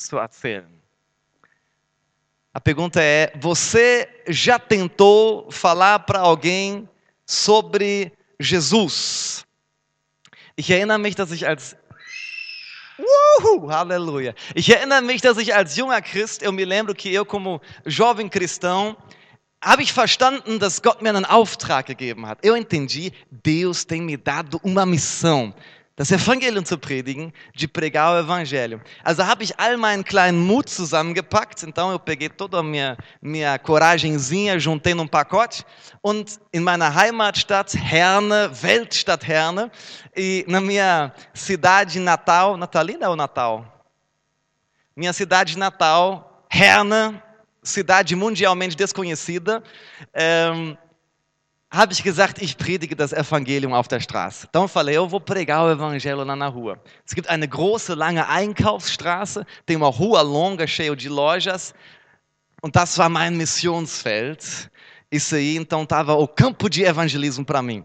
zu erzählen. A pergunta é: você já tentou falar para alguém sobre Jesus? Ich erinnere mich, dass ich als Uhul, aleluia. Ich erinnere mich, dass ich als junger Christ, eu me lembro que eu como jovem cristão, habe ich verstanden, dass Gott mir einen Auftrag gegeben hat. Eu entendi, Deus tem me dado uma missão. Das Evangelium zu predigen, de pregar o Evangelho. Also habe ich all meinen kleinen Mut zusammengepackt, então eu peguei toda a minha, minha coragemzinha, juntei num pacote und in meiner Heimatstadt Herne, Weltstadt Herne, e na minha cidade natal, natalina ou natal? Minha cidade natal, Herne, cidade mundialmente desconhecida, um, habe ich gesagt, ich predige das Evangelium auf der Straße. Então falei, eu vou pregar o evangelho lá na rua. Es gibt eine große, lange Einkaufsstraße, tem uma rua longa cheia de lojas, und das war mein Missionsfeld. Isso aí, então, estava o campo de evangelismo para mim.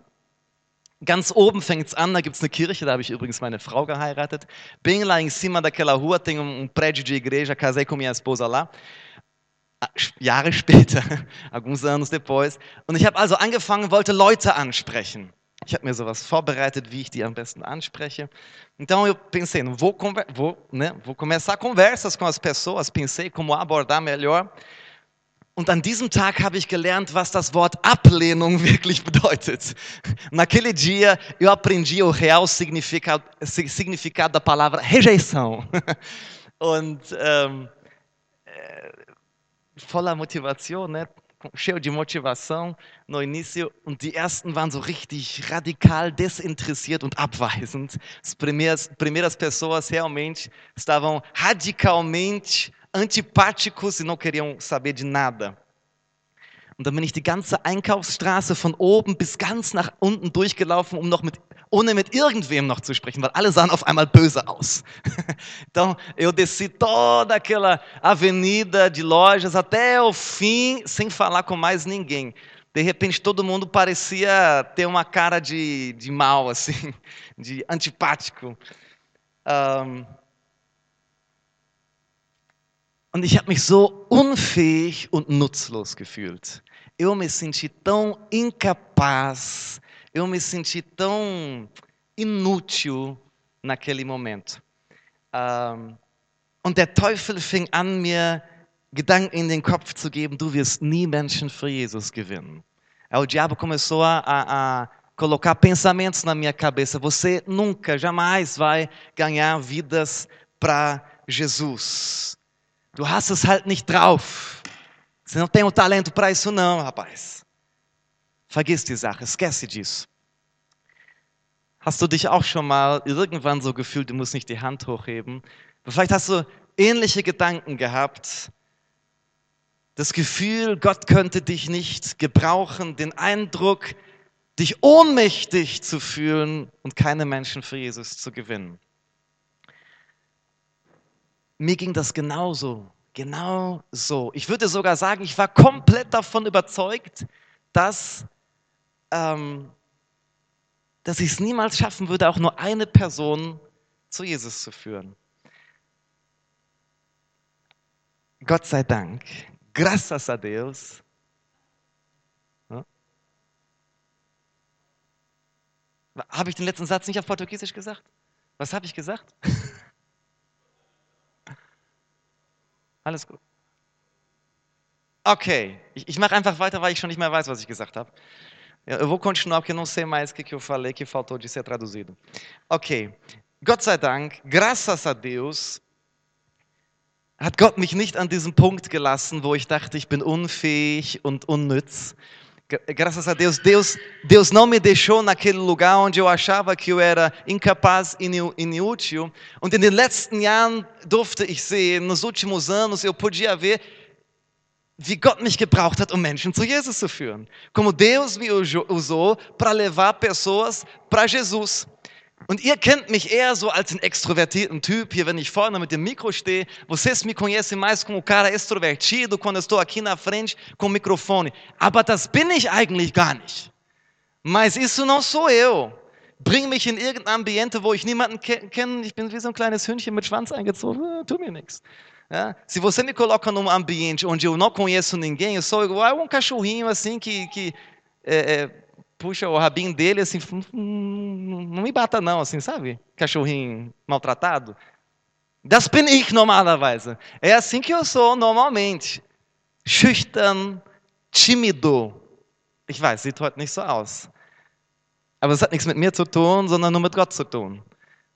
Ganz oben fängt es an, da gibt es eine Kirche, da habe ich übrigens meine Frau geheiratet. Bem lá em cima daquela rua tem um, um prédio de igreja, casei com minha esposa lá. Jahre später, alguns anos depois. Und ich habe also angefangen, wollte Leute ansprechen. Ich habe mir sowas vorbereitet, wie ich die am besten anspreche. Então eu pensei, vou, vou, né, vou começar conversas com as pessoas, pensei como abordar melhor. Und an diesem Tag habe ich gelernt, was das Wort Ablehnung wirklich bedeutet. Naquele dia eu aprendi o real significado, significado da palavra rejeição. Und ähm, voller Motivation, ne? cheio de motivação no início und die ersten waren so richtig radikal desinteressiert und abweisend. As primeiras, primeiras pessoas realmente estavam radicalmente antipáticos e não queriam saber de nada. Und dann bin ich die ganze Einkaufsstraße von oben bis ganz nach unten durchgelaufen, um noch mit ohne mit irgendwem noch zu sprechen, weil alle sahen auf einmal böse aus. Então, eu desci toda aquela avenida de lojas até o fim, sem falar com mais ninguém. De repente, todo mundo parecia ter uma cara de, de mal, assim, de antipático. Um, und ich habe mich so unfähig und nutzlos gefühlt. Eu me senti tão incapaz eu me senti tão inútil naquele momento. Um, und der Teufel fing an, mir Gedanken in den Kopf zu geben, du wirst nie Menschen für Jesus gewinnen. Aí o diabo começou a, a, a colocar pensamentos na minha cabeça. Você nunca, jamais vai ganhar vidas para Jesus. Du hast es halt nicht drauf. Você não tem o talento para isso não, rapaz. Vergiss die Sache, disso. Hast du dich auch schon mal irgendwann so gefühlt, du musst nicht die Hand hochheben? Vielleicht hast du ähnliche Gedanken gehabt. Das Gefühl, Gott könnte dich nicht gebrauchen, den Eindruck, dich ohnmächtig zu fühlen und keine Menschen für Jesus zu gewinnen. Mir ging das genauso, genau so. Ich würde sogar sagen, ich war komplett davon überzeugt, dass ähm, dass ich es niemals schaffen würde, auch nur eine Person zu Jesus zu führen. Gott sei Dank, graças a Deus. Habe ich den letzten Satz nicht auf Portugiesisch gesagt? Was habe ich gesagt? Alles gut. Okay, ich, ich mache einfach weiter, weil ich schon nicht mehr weiß, was ich gesagt habe. Eu vou continuar porque eu não sei mais o que eu falei que faltou de ser traduzido. Ok. Gott sei Dank, graças a Deus, hat Gott mich nicht an diesem Punkt gelassen, wo ich dachte, ich bin unfähig und unnütz. Graças a Deus, Deus, Deus não me deixou naquele lugar onde eu achava que eu era incapaz e inútil. Sehen, nos últimos anos eu podia ver wie Gott mich gebraucht hat, um Menschen zu Jesus zu führen. Como Deus me usou para levar pessoas para Jesus. Und ihr kennt mich eher so als einen extrovertierten Typ, hier, wenn ich vorne mit dem Mikro stehe. Vocês me conhecem mais como cara extrovertido, quando estou aqui na frente com microfone. Aber das bin ich eigentlich gar nicht. Mas isso não sou eu. Bring mich in irgendein Ambiente, wo ich niemanden ke kenne. Ich bin wie so ein kleines Hündchen mit Schwanz eingezogen. Ah, tu mir nichts. É? Se você me coloca num ambiente onde eu não conheço ninguém, eu sou igual um cachorrinho assim que, que é, é, puxa o rabinho dele assim, não me bata não, assim, sabe? Cachorrinho maltratado. Das bin ich normalerweise. É assim que eu sou normalmente. Schüchtern, tímido. Ich weiß, sieht heute nicht so aus. Aber es hat nichts mit mir zu tun, sondern nur mit Gott zu tun.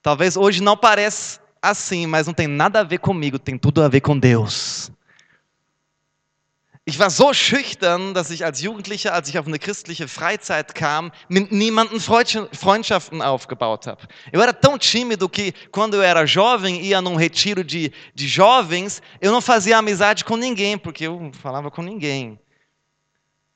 Talvez hoje não pareça assim, mas não tem nada a ver comigo, tem tudo a ver com Deus. Ich war so schüchtern, dass ich als Jugendlicher, als ich auf eine christliche Freizeit kam, mit niemandem Freundschaften aufgebaut habe. Eu era tão tímido que, quando eu era jovem, ia num retiro de, de jovens, eu não fazia amizade com ninguém, porque eu falava com ninguém.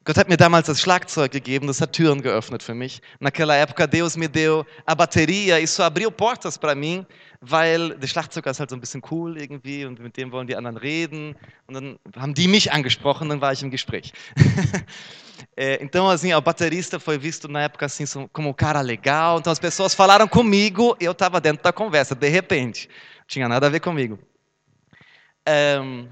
Gott hat mir damals das Schlagzeug gegeben, das hat Türen geöffnet für mich. Naquela época, Deus me deu a bateria, isso abriu portas para mim, weil der Schlagzeuger ist halt so ein bisschen cool irgendwie und mit dem wollen die anderen reden. Und dann haben die mich angesprochen, dann war ich im Gespräch. é, então, assim, o baterista foi visto na época assim como um cara legal, então as pessoas falaram comigo, eu estava dentro da conversa, de repente. Não tinha nada a ver comigo. Um,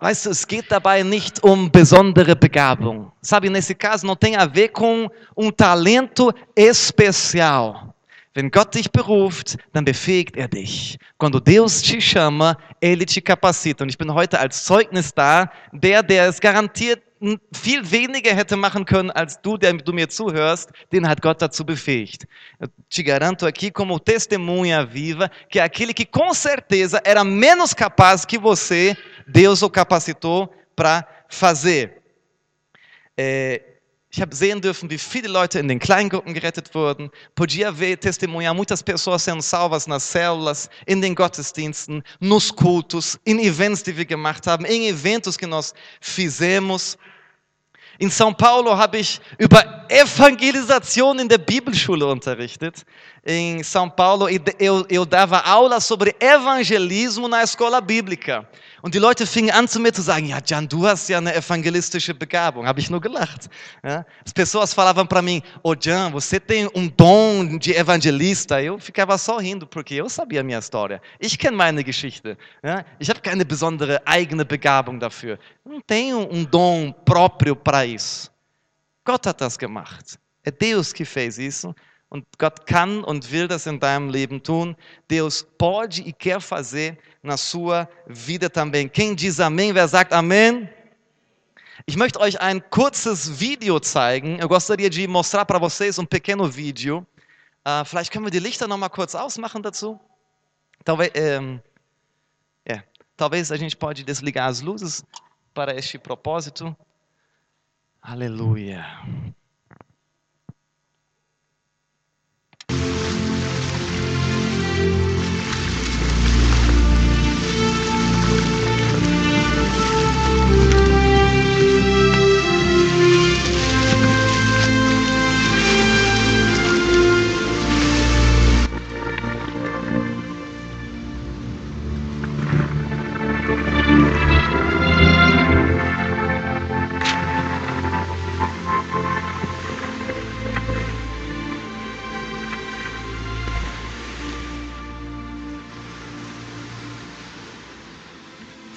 Weißt du, es geht dabei nicht um besondere Begabung. Sabe, nesse caso não tem a ver com um talento especial. Wenn Gott dich beruft, dann befähigt er dich. Quando Deus te chama, ele te capacita. Und ich bin heute als Zeugnis da, der, der es garantiert viel weniger hätte machen können als du, der du mir zuhörst, den hat Gott dazu befähigt. Eu te garanto aqui como testemunha viva que aquele que com certeza era menos capaz que você Deus o capacitou para fazer. É, ich habe sehen dürfen, wie viele Leute in den Kleingruppen gerettet wurden. Podia ver testemunhar muitas pessoas sendo salvas nas células, in den Gottesdiensten, nos cultos, in eventos que wir gemacht haben, em eventos que nós fizemos. In São Paulo habe ich über Evangelisation in der Bibelschule unterrichtet. Em São Paulo, eu, eu dava aula sobre evangelismo na escola bíblica. Und die Leute fingen an zu mir zu sagen, ja, Jan, du hast ja eine evangelistische Begabung. Habe ich nur gelacht. Ja? As pessoas falavam para mim, oh, Jan, você tem um dom de evangelista. Eu ficava só rindo, porque eu sabia a minha história. Ich kenne meine Geschichte. Ja? Ich habe keine besondere eigene Begabung dafür. Não tenho um dom próprio para isso. Gott hat das gemacht. É Deus que fez isso. Und Gott kann und will das in deinem Leben tun. Deus pode e quer fazer na sua vida também. Quem diz amém, wer sagt amém? Ich möchte euch ein kurzes Video zeigen. Eu gostaria de mostrar para vocês um pequeno vídeo. Uh, vielleicht können wir die Lichter noch mal kurz ausmachen dazu. Talvez, ähm, é, talvez a gente pode desligar as luzes para este propósito. Aleluia.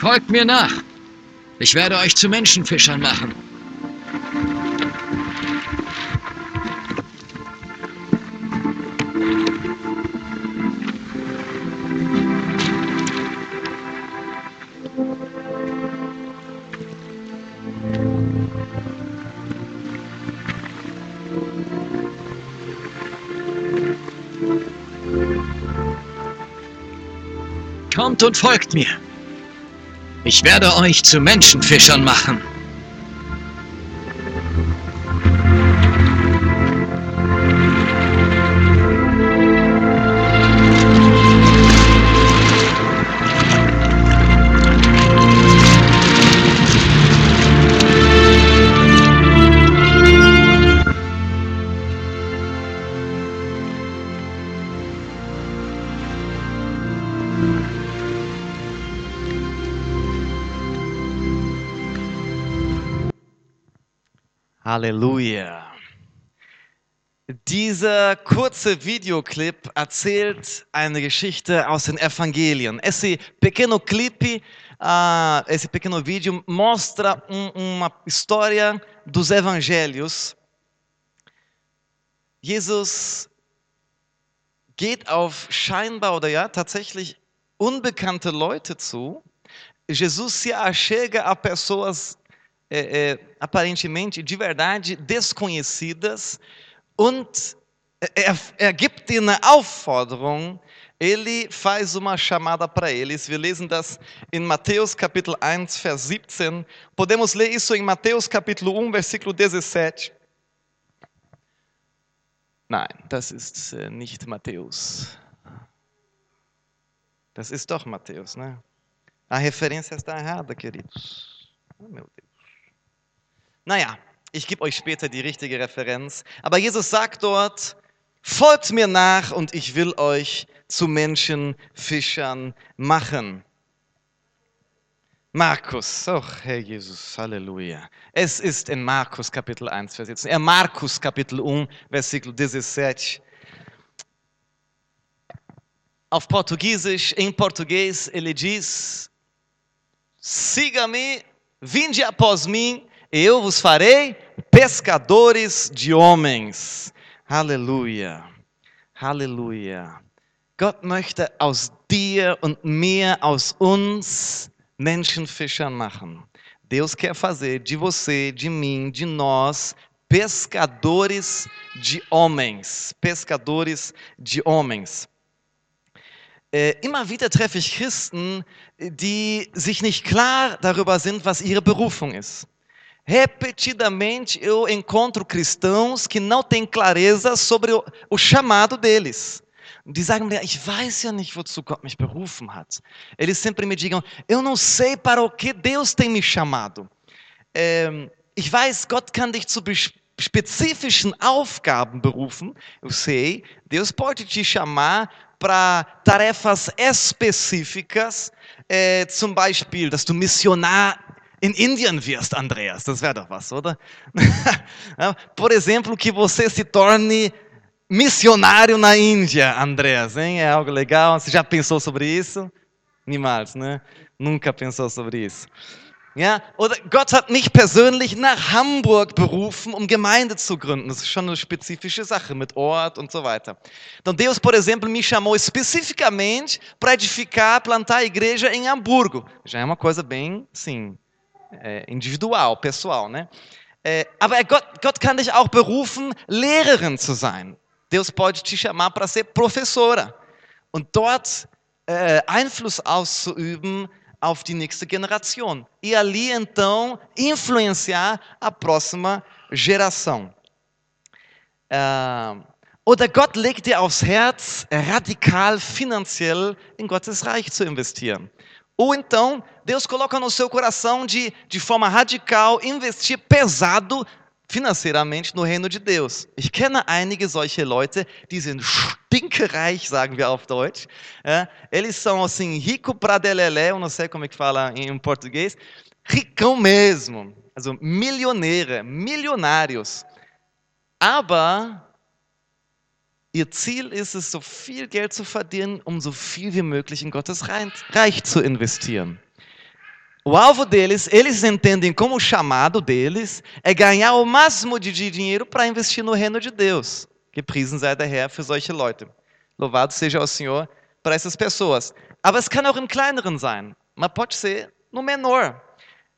Folgt mir nach. Ich werde euch zu Menschenfischern machen. Kommt und folgt mir. Ich werde euch zu Menschenfischern machen. Aleluia. Dieser kurze Videoclip erzählt eine Geschichte aus den Evangelien. Esse pequeno clipe, ah, esse pequeno vídeo mostra um- uma história dos evangelhos. Jesus geht auf scheinbar oder ja tatsächlich unbekannte Leute zu. Jesus se achega a pessoas é, é, aparentemente de verdade desconhecidas und er, gibt eine Aufforderung. Ele faz uma chamada para eles. Wir lesen das in Mateus Kapitel 1, Vers 17. Podemos ler isso em Mateus Capítulo 1, versículo 17. Nein, das ist äh, nicht Matthäus. Das ist doch Mateus, né? A referência está errada, queridos. Oh, meu Deus. Naja, ich gebe euch später die richtige Referenz. Aber Jesus sagt dort, folgt mir nach und ich will euch zu Menschenfischern machen. Markus, oh Herr Jesus, Halleluja. Es ist in Markus Kapitel 1, Vers 17. É Marcos Capítulo 1, versículo 17. Auf Portugiesisch, em português, ele diz: Siga-me, vinde após mim, eu vos farei pescadores de homens. Halleluja. Halleluja. Gott möchte aus dir und mir, aus uns, Menschenfischern machen. Deus quer fazer de você, de mim, de nós, pescadores de homens. Pescadores de homens. Äh, immer wieder treffe ich Christen, die sich nicht klar darüber sind, was ihre Berufung ist. Repetidamente eu encontro cristãos que não têm clareza sobre o, o chamado deles. Die sagen ich weiß ja nicht, wozu Gott mich berufen hat. Eles sempre me digam, eu não sei para o que Deus tem me chamado. Ähm, ich weiß, Gott kann dich zu spezifischen Aufgaben berufen. Eu sei, Deus pode te chamar para tarefas específicas, äh, zum Beispiel, dass du Missionar in Indien wirst, Andreas. Das wäre doch was, oder? Por exemplo, que você se torne missionário na Índia, Andreas, hein? É algo legal. Você já pensou sobre isso? Niemals, né? Nunca pensou sobre isso. Ja, oder Gott hat mich persönlich nach Hamburg berufen, um Gemeinde zu gründen. Das ist schon eine spezifische Sache mit Ort und so weiter. Então Deus, por exemplo, me chamou especificamente para edificar, plantar a igreja em Hamburgo. Já é uma coisa bem, sim, é, individual, pessoal, né? Äh, aber er- Gott, Gott kann dich auch berufen, Lehrerin zu sein. Deus pode te chamar para ser professora und dort äh, Einfluss auszuüben auf die nächste Generation. E ali então influenciar a próxima geração. Oder Gott legt dir aufs Herz, radikal finanziell em Gottes Reich zu investieren. Ou então, Deus coloca no seu coração de, de forma radical investir pesado financeiramente no reino de Deus. Ich kenne einige solche Leute, die sind stinkereich, sagen wir auf Deutsch. É, eles são assim, rico pra delelé, eu não sei como é que fala em português, ricão mesmo. Also Millionäre, Millionarios. Aber Ihr Ziel ist es, so viel Geld zu verdienen, um so viel wie möglich in Gottes Reich zu investieren. O alvo deles, eles entendem como o chamado deles é ganhar o máximo de dinheiro para investir no reino de Deus. Gepriesen sei der Herr für solche Leute. Louvado seja o Senhor para essas pessoas. Aber es kann auch im Kleineren sein. Mas pode ser no menor.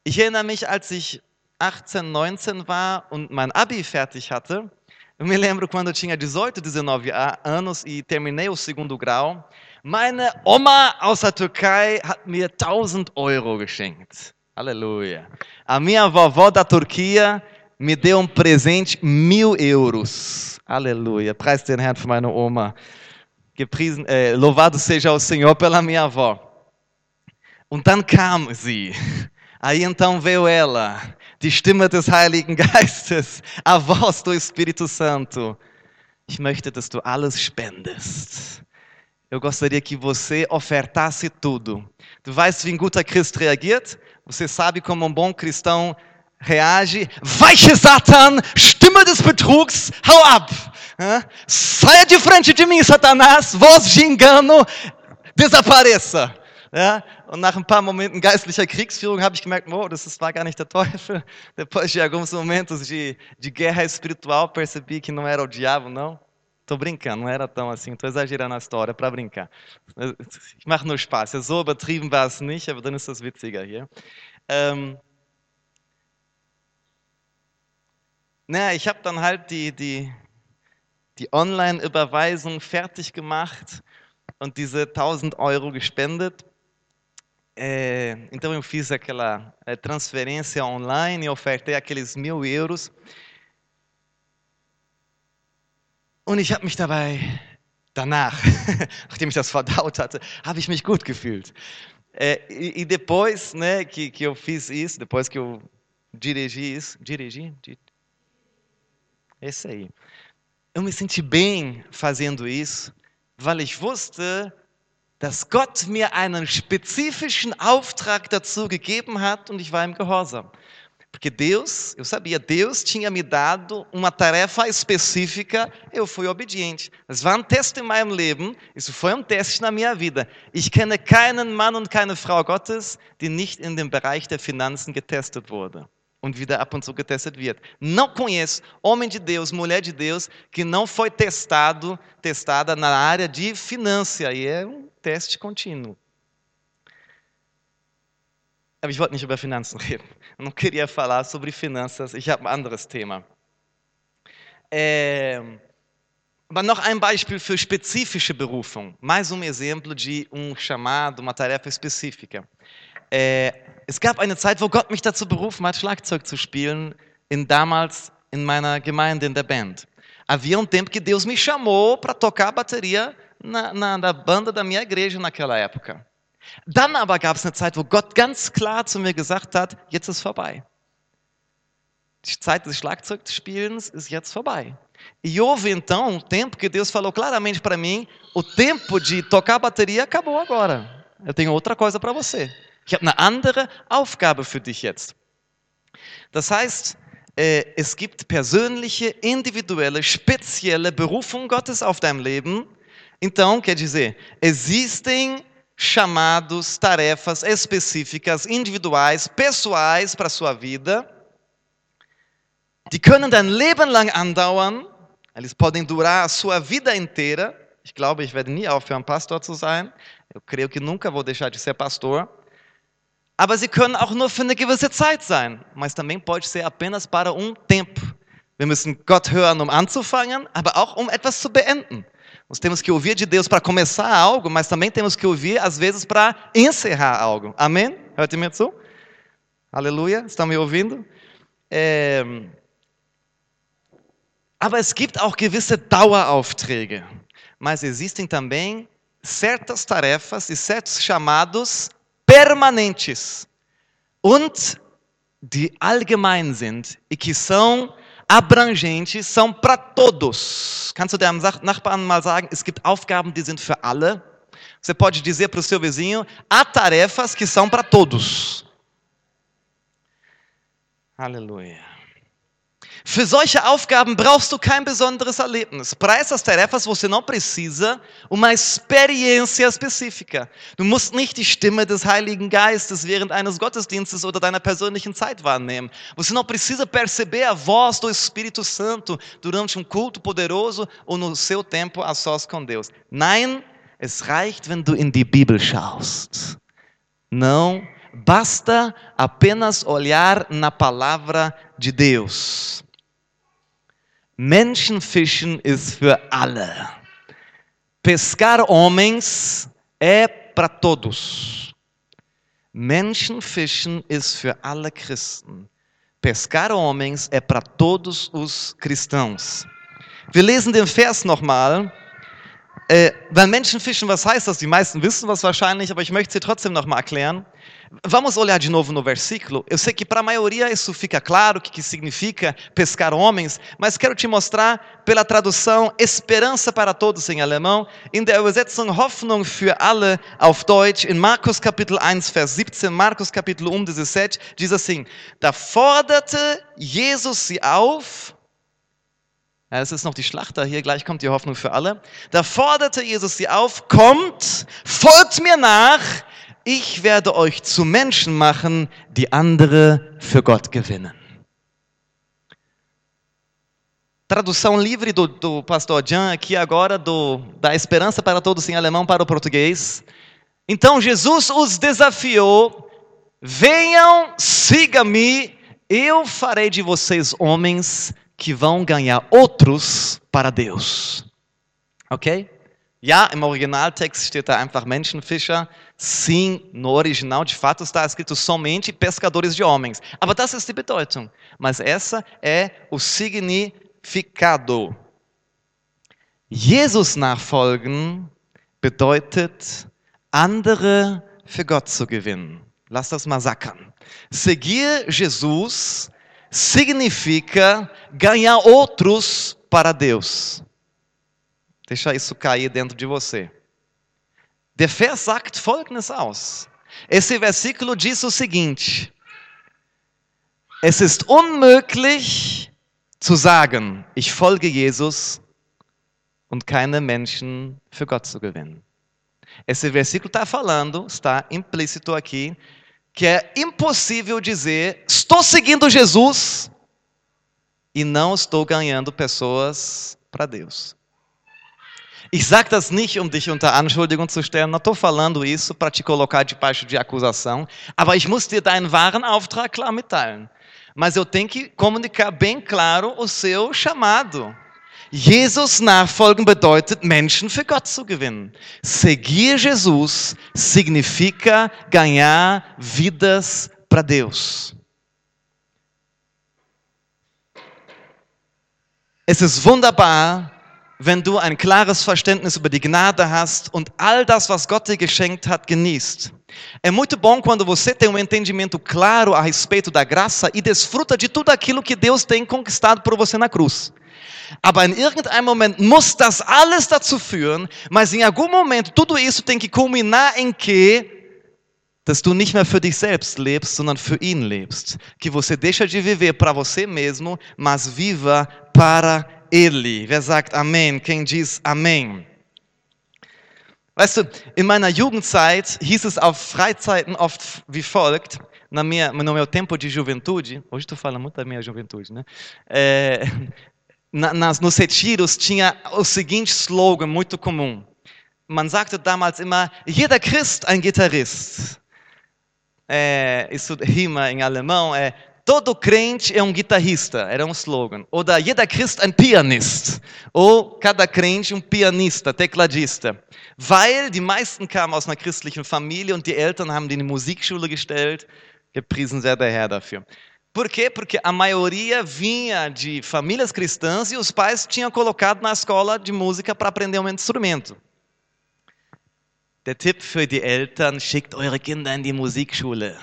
Ich erinnere mich, als ich 18, 19 war und mein Abi fertig hatte, eu me lembro quando eu tinha 18, 19 a- anos e terminei o segundo grau. Meine Oma aus der Türkei hat mir 1000 Euro geschenkt. Aleluia. A minha vovó da Turquia me deu um presente mil euros. Aleluia. Preis den Herrn für meine Oma. Gepriesen, äh, louvado seja o Senhor pela minha avó. Und dann kam sie. Aí então veio ela, die Stimme des Heiligen Geistes, a voz do Espírito Santo. Ich möchte, dass du alles spendest. Eu gostaria que você ofertasse tudo. Du weißt, wie ein guter Christ reagiert? Você sabe como um bom cristão reage, weiche Satan, Stimme des Betrugs, hau ab! Saia de frente de mim, Satanás, voz de engano, desapareça! Ja? Und nach ein paar Momenten geistlicher Kriegsführung habe ich gemerkt, wow, das war gar nicht der Teufel. Depois de alguns momentos de, de guerra espiritual, percebi que não era o diabo, não. Tô brincando, não era tão assim, tô exagerando a história para brincar. Ich mache nur Spaß. Ja, so übertrieben war es nicht, aber dann ist das witziger hier. Ähm, na, ich habe dann halt die, die, die Online-Überweisung fertig gemacht und diese 1000 Euro gespendet. É, então eu fiz aquela é, transferência online e ofertei aqueles mil euros. Und ich habe mich dabei danach, nachdem ich das verdaut hatte, habe ich mich gut gefühlt. É, e, e depois, né, que, que eu fiz isso, depois que eu dirigi isso, dirigi, Di- esse aí. Eu me senti bem fazendo isso, weil ich wusste, dass Gott mir einen spezifischen Auftrag dazu gegeben hat und ich war im Gehorsam. Porque Deus, eu sabia, Deus tinha me dado uma tarefa específica, eu fui obediente. Es war ein Test in meinem Leben, isso foi um teste na minha vida. Ich kenne keinen Mann und keine Frau Gottes, die nicht in dem Bereich der Finanzen getestet wurde und wieder ab und zu getestet wird. Não conheço homem de Deus, mulher de Deus, que não foi testado, testada na área de finança. E é um teste contínuo. Aber ich wollte nicht über Finanzen reden. Eu não queria falar sobre finanças. Ich habe ein anderes Thema. É, aber noch ein Beispiel für spezifische Berufung. Mais um exemplo de um chamado, uma tarefa específica. Äh, es gab eine Zeit, wo Gott mich dazu berufen hat, Schlagzeug zu spielen, in damals in meiner Gemeinde, in der Band. Havia um tempo que Deus me chamou para tocar a bateria na, na, na banda da minha igreja naquela época. Dann aber gab es eine Zeit, wo Gott ganz klar zu mir gesagt hat, jetzt ist vorbei. Die Zeit des Schlagzeugspielens ist jetzt vorbei. E houve então um tempo que Deus falou claramente para mim: o tempo de tocar bateria acabou agora. Eu tenho outra coisa para você. Ich habe eine andere Aufgabe für dich jetzt. Das heißt, äh, es gibt persönliche, individuelle, spezielle Berufung Gottes auf deinem Leben. Então, quer dizer, existem chamados, tarefas específicas, individuais, pessoais para a sua vida. Die können dein Leben lang andauern. Eles podem durar a sua vida inteira. Ich glaube, ich werde nie aufhören, Pastor zu sein. Eu creio que nunca vou deixar de ser pastor. Aber sie können auch nur für eine gewisse Zeit sein. Mas também pode ser apenas para um tempo. Wir müssen Gott hören, um anzufangen, aber auch um etwas zu beenden. Nós temos que ouvir de Deus para começar algo, mas também temos que ouvir, às vezes, para encerrar algo. Amém? Aleluia. Estão me ouvindo? É... Aber es gibt auch gewisse Daueraufträge. Mas existem também certas tarefas e certos chamados permanentes und die allgemein sind e que são abrangentes, são para todos. Kannst du deinem Nachbarn mal sagen, es gibt Aufgaben, die sind für alle? Você pode dizer para o seu vizinho, há tarefas que são para todos. Aleluia. Für solche Aufgaben brauchst du kein besonderes Erlebnis. Para essas tarefas você não precisa uma experiência específica. Du musst nicht die Stimme des Heiligen Geistes während eines Gottesdienstes oder deiner persönlichen Zeit wahrnehmen. Você não precisa perceber a voz do Espírito Santo durante um culto poderoso ou no seu tempo a sós com Deus. Nein, es reicht, wenn du in die Bibel schaust. Não basta apenas olhar na palavra de Deus. Menschenfischen ist für alle. Pescar homens é para todos. Menschenfischen ist für alle Christen. Pescar homens é para todos os cristãos. Wir lesen den Vers nochmal. Äh, beim Menschenfischen, was heißt das? Die meisten wissen was wahrscheinlich, aber ich möchte sie trotzdem noch mal erklären. Vamos olhar de novo no versículo. Eu sei que para a maioria isso fica claro, o que, que significa pescar homens, mas quero te mostrar pela tradução Esperança para todos em alemão, in der Übersetzung Hoffnung für alle auf Deutsch, in Markus Kapitel 1, Vers 17, Markus Kapitel 1, 17, diz assim: Da forderte Jesus sie auf, ja, es ist noch die Schlachter, hier gleich kommt die Hoffnung für alle. Da forderte Jesus sie auf, kommt, folgt mir nach, ich werde euch zu Menschen machen, die andere für Gott gewinnen. Tradução livre do, do pastor Jan aqui agora, do, da Esperança para Todos em alemão para o português. Então Jesus os desafiou: venham, siga-me, eu farei de vocês homens que vão ganhar outros para Deus. Ok? Ja, im Originaltext steht da einfach Menschenfischer. Sim, no original de fato está escrito somente pescadores de homens. Aber das ist die Bedeutung. Mas essa é o significado. Jesus nachfolgen bedeutet, andere für Gott zu gewinnen. Lass das mal sackern. Seguir Jesus significa ganhar outros para Deus. Deixa isso cair dentro de você. Der Vers sagt folgendes aus. Esse versículo diz o seguinte: Es ist unmöglich zu sagen, ich folge Jesus und keine Menschen für Gott zu gewinnen. Esse versículo está falando, está implícito aqui, que é impossível dizer, estou seguindo Jesus e não estou ganhando pessoas para Deus. Ich sage das nicht, um dich unter Anschuldigung zu stellen. Não estou falando isso para te colocar debaixo de acusação. Aber ich muss dir deinen wahren Auftrag klar mitteilen. Mas eu tenho que comunicar bem claro o seu chamado. Jesus nachfolgen bedeutet, Menschen für Gott zu gewinnen. Seguir Jesus significa ganhar vidas para Deus. Es ist wunderbar, wenn du ein klares Verständnis über die Gnade hast und all das, was Gott dir geschenkt hat, genießt. É muito bom quando você tem um entendimento claro a respeito da graça e desfruta de tudo aquilo que Deus tem conquistado por você na cruz. Aber in irgendeinem Moment muss das alles dazu führen, mas em algum momento tudo isso tem que culminar em que dass du nicht mehr für dich selbst lebst, sondern für ihn lebst. Que você deixa de viver para você mesmo, mas viva para ele. Wer sagt Amen? Quem diz Amen? Weißt du, in meiner Jugendzeit hieß es auf Freizeiten oft wie folgt, na minha, no meu tempo de juventude, hoje tu fala muito da minha juventude, né? É, na, nas, nos retiros tinha o seguinte slogan muito comum. Man sagte damals immer, jeder Christ ein Gitarrist. É, isso rima em alemão, é Todo crente é um guitarrista, era um slogan. Oder jeder Christ ein Pianist. Ou cada crente um pianista, tecladista. Weil die meisten kamen aus einer christlichen Familie und die Eltern haben die in die Musikschule gestellt. Gepriesen sei der Herr dafür. Por quê? Porque a maioria vinha de famílias cristãs e os pais tinham colocado na escola de música para aprender um instrumento. Der Tipp für die Eltern, schickt eure Kinder in die Musikschule.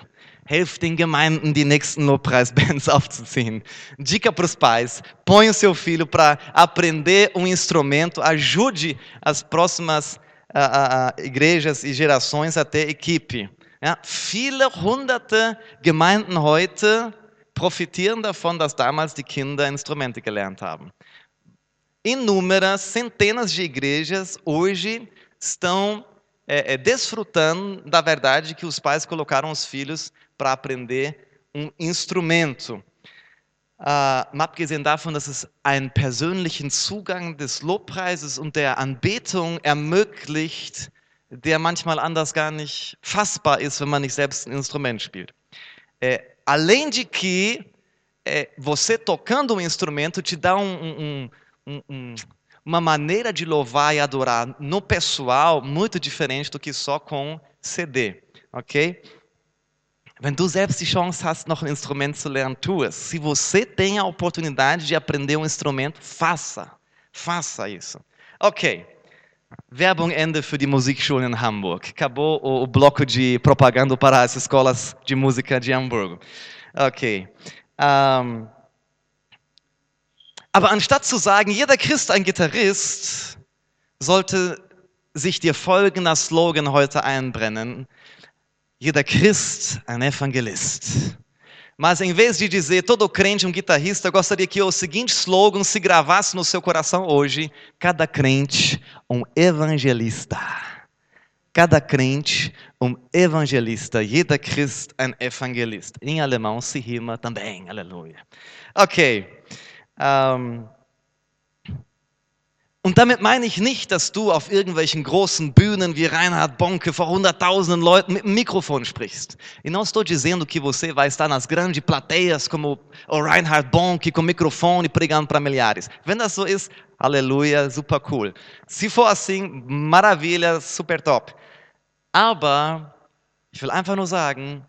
Helft den Gemeinden, die nächsten Lobpreisbands aufzuziehen. Dica para os pais: põe o seu filho para aprender um instrumento, ajude as próximas uh, uh, igrejas e gerações a ter equipe. Ja, viele hunderte Gemeinden heute profitieren davon, dass damals die Kinder Instrumente gelernt haben. Inúmeras, centenas de igrejas hoje estão é, é, desfrutando da verdade que os pais colocaram os filhos para aprender um instrumento. Uh, mal abgesehen davon, dass es einen persönlichen Zugang des Lobpreises und der Anbetung ermöglicht, der manchmal anders gar nicht fassbar ist, wenn man nicht selbst ein Instrument spielt. É, além de que é, você tocando um instrumento te dá um, um, um, uma maneira de louvar e adorar no pessoal muito diferente do que só com CD, ok? Wenn du selbst die Chance hast, noch ein Instrument zu lernen, tu es. Se você tem a oportunidade de aprender um instrumento, faça. Faça isso. Ok. Werbung Ende für die Musikschule in Hamburg. Acabou o, o bloco de propaganda para as escolas de música de Hamburgo. Okay. Ähm, aber anstatt zu sagen, jeder Christ ein Gitarrist, sollte sich dir folgender Slogan heute einbrennen. Jeder Christ ein Evangelist. Mas em vez de dizer todo crente um guitarrista, eu gostaria que o seguinte slogan se gravasse no seu coração hoje: cada crente um evangelista. Cada crente um evangelista. Jeder Christ ein Evangelist. Em alemão se rima também. Aleluia. Ok. Um, und damit meine ich nicht, dass du auf irgendwelchen großen Bühnen wie Reinhard Bonke vor hunderttausenden Leuten mit dem Mikrofon sprichst. E não estou dizendo que você vai estar nas grandes plateias como o Reinhard Bonke com microfone pregando para milhares. Wenn das so ist, aleluia, super cool. Se for assim, maravilha, super top. Aber ich will einfach nur sagen,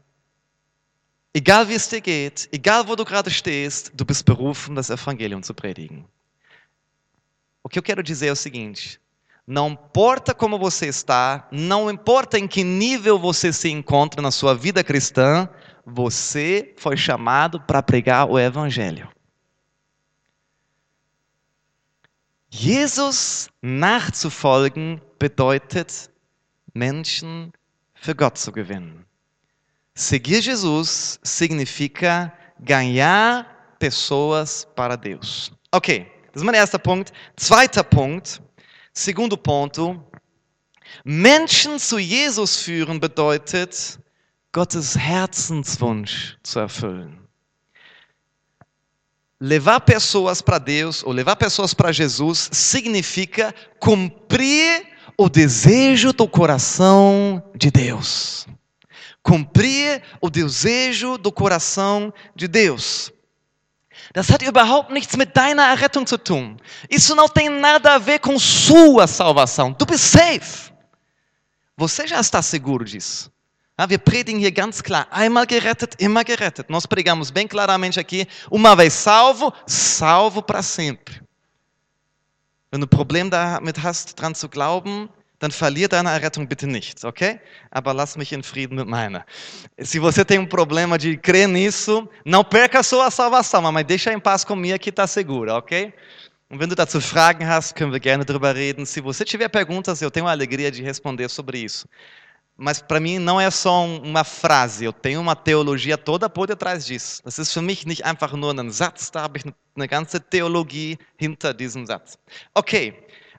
egal wie es dir geht, egal wo du gerade stehst, du bist berufen, das Evangelium zu predigen. O que eu quero dizer é o seguinte: não importa como você está, não importa em que nível você se encontra na sua vida cristã, você foi chamado para pregar o Evangelho. Jesus nachzufolgen bedeutet, Menschen für Gott zu gewinnen. Seguir Jesus significa ganhar pessoas para Deus. Ok, das ist mein erster Punkt. Zweiter Punkt, segundo ponto. Menschen zu Jesus führen bedeutet, Gottes Herzenswunsch zu erfüllen. Levar pessoas para Deus ou levar pessoas para Jesus significa cumprir o desejo do coração de Deus. Cumprir o desejo do coração de Deus. Das hat überhaupt nichts mit deiner Errettung zu tun. Isso não tem nada a ver com sua salvação. Du bist safe. Você já está seguro disso. Ah, wir predigen hier ganz klar, einmal gerettet, immer gerettet. Nós pregamos bem claramente aqui, uma vez salvo, salvo para sempre. Wenn du ein Problem damit hast, dran zu glauben, dann verlier deine Errettung bitte nicht, ok? Aber lass mich in Frieden mit meiner. Se você tem um problema de crer nisso, não perca sua salvação, mas deixa em paz comigo que está segura, ok? Und wenn du dazu Fragen hast, können wir gerne darüber reden. Se você tiver perguntas, eu tenho a alegria de responder sobre isso. Mas para mim não é só uma frase, eu tenho uma teologia toda por detrás disso. Das ist für mich nicht einfach nur ein Satz, da habe ich eine ganze Theologie hinter diesem Satz. Okay,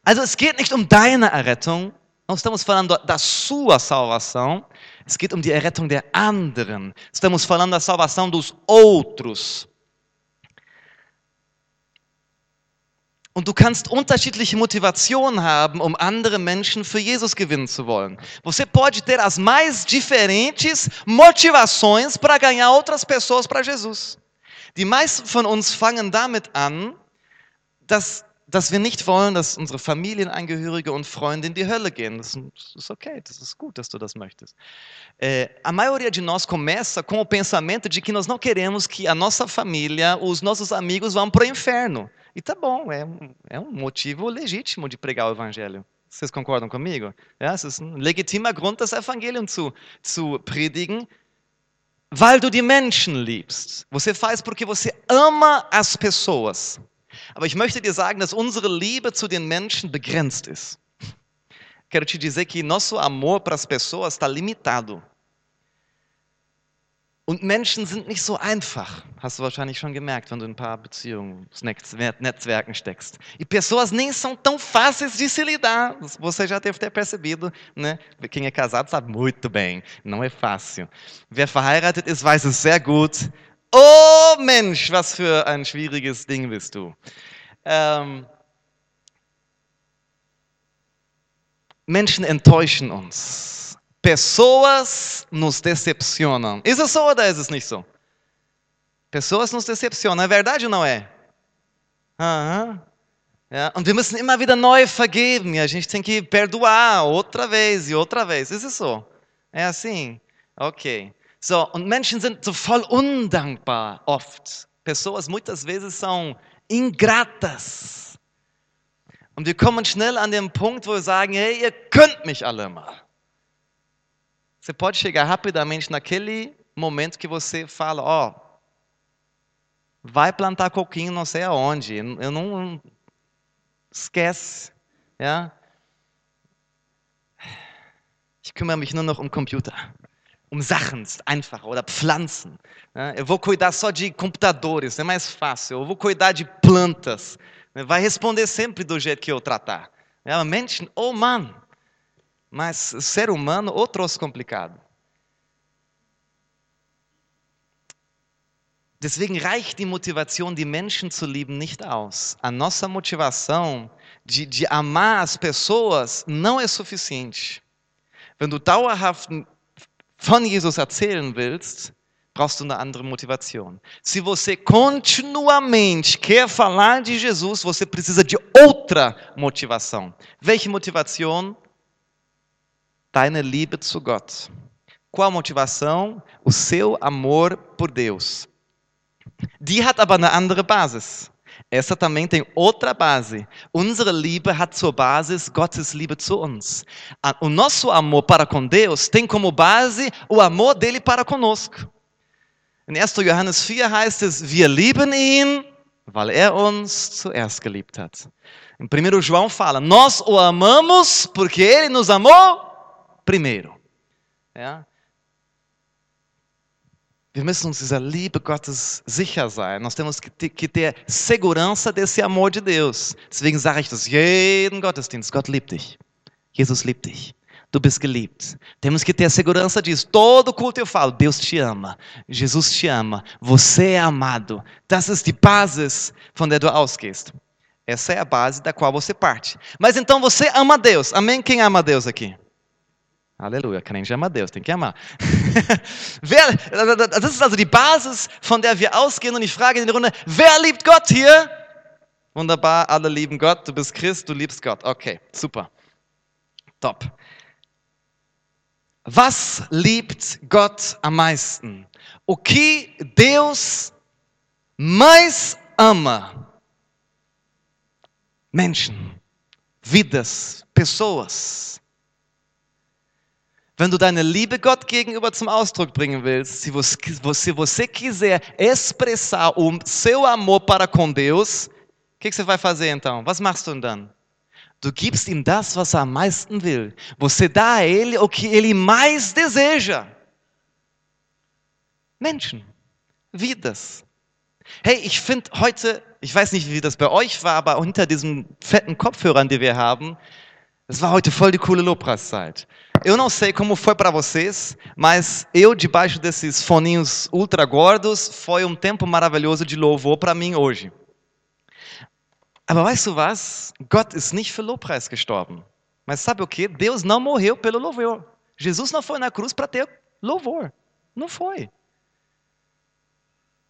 Also es geht nicht um deine Errettung, não estamos falando da sua salvação, es geht um die Errettung der anderen. Estamos falando da salvação dos outros. Und du kannst unterschiedliche Motivationen haben, um andere Menschen für Jesus gewinnen zu wollen. Você pode ter as mais diferentes motivações para ganhar outras pessoas para Jesus. Die meisten von uns fangen damit an, dass dass wir nicht wollen, dass unsere Familienangehörige und Freunde in die Hölle gehen. Das ist okay, das ist gut, dass du das möchtest. É, a maioria de nós começa com o pensamento de que nós não queremos que a nossa família, os nossos amigos vão para o inferno. E tá bom, é, é um motivo legítimo de pregar o evangelho. Vocês concordam comigo? Ja, es ist ein legitimer Grund, das Evangelium zu, zu predigen, weil du die Menschen liebst. Você faz porque você ama as pessoas. Aber ich möchte dir sagen, dass unsere Liebe zu den Menschen begrenzt ist. Quero te dizer que nosso amor para as pessoas está limitado. Und Menschen sind nicht so einfach. Hast du wahrscheinlich schon gemerkt, wenn du in ein paar Beziehungen, Netzwerken steckst. E pessoas nem são tão fáceis de se lidar. Você já deve ter percebido, né? Quem é casado sabe muito bem. Não é fácil. Wer verheiratet ist, weiß es sehr gut. Oh Mensch, was für ein schwieriges Ding bist du. Ähm, Menschen enttäuschen uns. Pessoas nos decepcionam. Ist es so oder ist es nicht so? Pessoas nos decepcionam. É verdade ou não é? Aham. Ja, und wir müssen immer wieder neu vergeben. A gente tem que perdoar outra vez e outra vez. Ist es so? É assim? Ok. So, und Menschen sind so voll undankbar oft. Pessoas muitas vezes são ingratas. Und wir kommen schnell an den Punkt, wo wir sagen, hey, ihr könnt mich alle mal. Você pode chegar rapidamente naquele momento que você fala, ó, vai plantar coquinho não sei aonde, eu não esquece, ja? Ich kümmere mich nur noch um Computer, um Sachen, ist einfacher, Pflanzen. né? Eu vou cuidar só de computadores, é mais fácil. Eu vou cuidar de plantas, né? vai responder sempre do jeito que eu tratar. Ja, Menschen, oh Mann, mas ser humano, o troço complicado. Deswegen reicht die Motivation, die Menschen zu lieben, nicht aus. A nossa motivação de, de amar as pessoas não é suficiente. Wenn du dauerhaft von Jesus erzählen willst, brauchst du eine andere Motivation. Se você continuamente quer falar de Jesus, você precisa de outra motivação. Welche Motivation? Deine Liebe zu Gott. Qual motivação? O seu amor por Deus. Die hat aber eine andere Basis. Essa também tem outra base. Unsere Liebe hat zur Basis Gottes Liebe zu uns. O nosso amor para com Deus tem como base o amor dele para conosco. In 1. Johannes 4 heißt es, wir lieben ihn, weil er uns zuerst geliebt hat. Em 1 João fala, nós o amamos porque ele nos amou primeiro. Ja? Wir müssen uns dieser Liebe Gottes sicher sein. Nós temos que ter, segurança desse amor de Deus. Deswegen sage ich das jeden Gottesdienst. Gott liebt dich. Jesus liebt dich. Du bist geliebt. Temos que ter a segurança disso. Todo culto eu falo: Deus te ama. Jesus te ama. Você é amado. Das ist die Basis, von der du ausgehst. Essa é a base da qual você parte. Mas então você ama Deus. Amém? Quem ama Deus aqui? Aleluia, crente ama Deus, tem que amar. wer, das ist also die Basis, von der wir ausgehen. Und ich frage in die Runde, wer liebt Gott hier? Wunderbar, alle lieben Gott, du bist Christ, du liebst Gott. Okay, super. Top. Was liebt Gott am meisten? O Deus mais ama? Menschen, vidas, pessoas. Wenn du deine Liebe Gott gegenüber zum Ausdruck bringen willst, se você, se você quiser expressar o seu amor para com Deus, o que, você vai fazer então? Was machst du dann? Du gibst ihm das, was er am meisten will. Você dá a ele o que ele mais deseja. Menschen, vidas. Hey, ich finde heute, ich weiß nicht, wie das bei euch war, aber unter diesen fetten Kopfhörern, die wir haben, es war heute voll die coole Lobpreiszeit. Eu não sei como foi para vocês, mas eu, debaixo desses foninhos ultra gordos, foi um tempo maravilhoso de louvor para mim hoje. Aber weißt du was? Gott ist nicht für Lobpreis gestorben. Mas sabe o que? Deus não morreu pelo louvor. Jesus não foi na cruz para ter louvor. Não foi.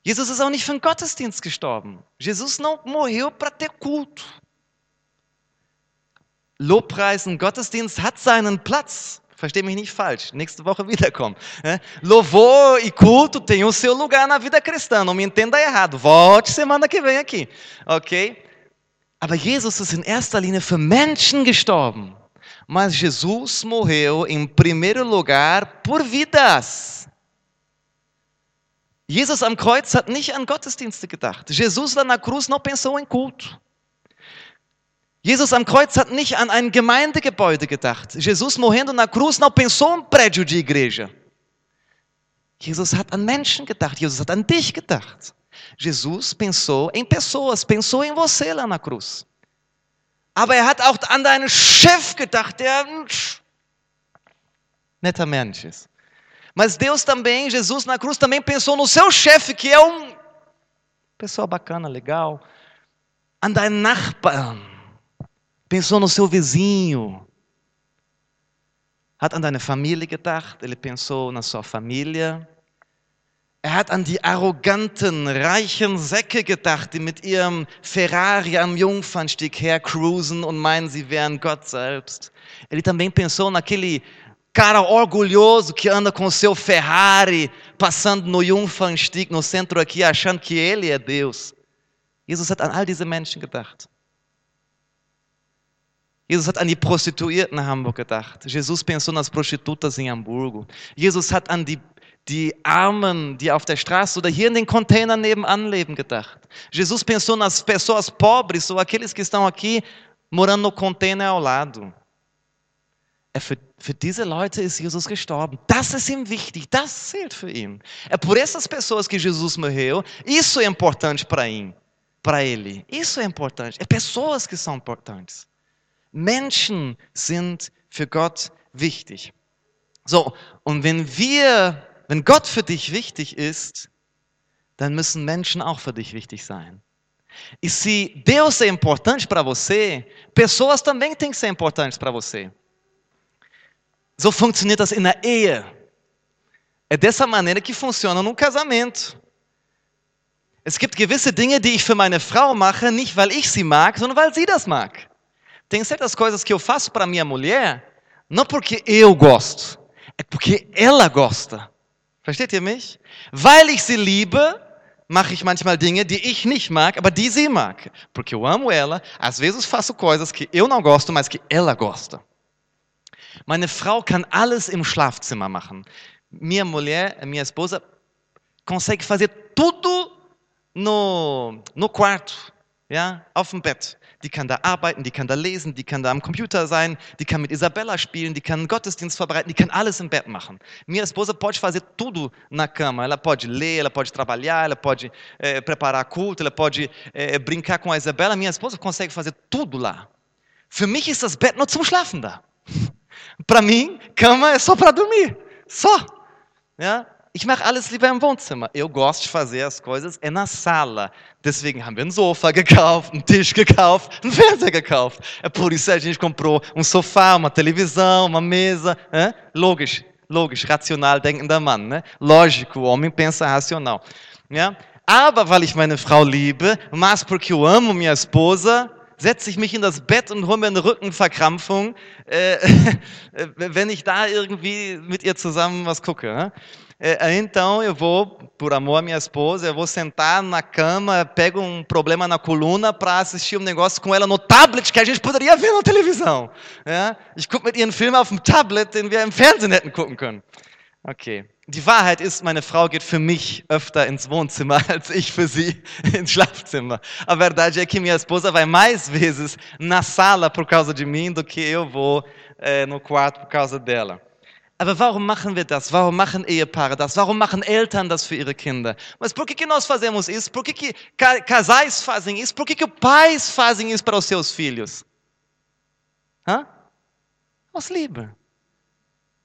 Jesus ist auch nicht für den Gottesdienst gestorben. Jesus não morreu para ter culto. Lobpreis und Gottesdienst hat seinen Platz. Versteh mich nicht falsch, nächste Woche wiederkommen. né? Louvor e culto tem o seu lugar na vida cristã, não me entenda errado. Volte semana que vem aqui, ok? Aber Jesus ist in erster Linie für Menschen gestorben. Mas Jesus morreu em primeiro lugar por vidas. Jesus am Kreuz hat nicht an Gottesdienste gedacht. Jesus lá na cruz não pensou em culto. Jesus am Kreuz hat nicht an ein Gemeindegebäude gedacht. Jesus morrendo na cruz não pensou em prédio de igreja. Jesus hat an Menschen gedacht. Jesus hat an dich gedacht. Jesus pensou em pessoas, pensou em você lá na cruz. Aber er hat auch an deinen Chef gedacht, der ein netter Mensch ist. Mas Deus também, Jesus na cruz também pensou no seu chefe, que é um pessoa bacana, legal. An deinen Nachbarn. Pensou no seu vizinho. Hat an deine Familie gedacht, ele pensou na sua família. Er hat an die arroganten, reichen Säcke gedacht, die mit ihrem Ferrari am Jungfernstieg hercruisen und meinen, sie wären Gott selbst. Ele também pensou naquele cara orgulhoso que anda com seu Ferrari, passando no Jungfernstieg, no centro aqui, achando que ele é Deus. Jesus hat an all diese Menschen gedacht. Jesus hat an die Prostituierten in Hamburg gedacht. Jesus pensou nas prostitutas em Hamburgo. Jesus hat an die, die Armen, die auf der Straße oder hier in den Containern nebenan leben, gedacht. Jesus pensou nas pessoas pobres ou aqueles que estão aqui morando no container ao lado. Er für, für diese Leute ist Jesus gestorben. Das ist ihm wichtig, das zählt für ihn. É por essas pessoas que Jesus morreu. Isso é importante para ele. Isso é importante. É pessoas que são importantes. Menschen sind für Gott wichtig. So, und wenn wir, wenn Gott für dich wichtig ist, dann müssen Menschen auch für dich wichtig sein. E se Deus é importante para você, pessoas também têm que ser importantes para você. So funktioniert das in der Ehe. É dessa maneira que funciona no casamento. Es gibt gewisse Dinge, die ich für meine Frau mache, nicht weil ich sie mag, sondern weil sie das mag. Tem certas coisas que eu faço para minha mulher, não porque eu gosto, é porque ela gosta. Versteht ihr mich? Weil ich sie liebe, mache ich manchmal Dinge, die ich nicht mag, aber die sie mag. Porque eu amo ela, às vezes faço coisas que eu não gosto, mas que ela gosta. Meine Frau kann alles im Schlafzimmer machen. Minha mulher, minha esposa, consegue fazer tudo no, no quarto, ja, auf dem Bett. Die kann da arbeiten, die kann da lesen, die kann da am Computer sein, die kann mit Isabella spielen, die kann Gottesdienst vorbereiten, die kann alles im Bett machen. Minha esposa pode fazer tudo na cama. Ela pode ler, ela pode trabalhar, ela pode eh, preparar culto, ela pode eh, brincar com a Isabella. Minha esposa consegue fazer tudo lá. Für mich ist das Bett nur zum Schlafen da. Para mim, cama é só para dormir. Só. Ja? Ich mache alles lieber im Wohnzimmer. Eu gosto de fazer as coisas é na sala. Deswegen haben wir ein Sofa gekauft, einen Tisch gekauft, einen Fernseher gekauft. É por isso a gente comprou um sofá, uma televisão, uma mesa. Logisch, logisch, rational denkender Mann. Né? Lógico, o homem pensa racional. Aber weil ich meine Frau liebe, mas porque eu amo minha esposa, setze ich mich in das Bett und hole mir eine Rückenverkrampfung, äh, wenn ich da irgendwie mit ihr zusammen was gucke. Ne? Então eu vou, por amor à minha esposa, eu vou sentar na cama, pego um problema na coluna para assistir um negócio com ela no tablet que a gente poderia ver na televisão. Ja? Ich gucke mit einen Film auf dem Tablet, den wir im Fernsehen hätten gucken können. Okay. Die Wahrheit ist, meine Frau geht für mich öfter ins Wohnzimmer als ich für sie ins Schlafzimmer. A verdade é que minha esposa vai mais vezes na sala por causa de mim do que eu vou eh, no quarto por causa dela. Aber warum machen wir das? Warum machen Ehepaare das? Warum machen Eltern das für ihre Kinder? Mas por que, que nós fazemos isso? Por que, que casais fazem isso? Por que, que pais fazem isso para os seus filhos? Hã? Aus Liebe.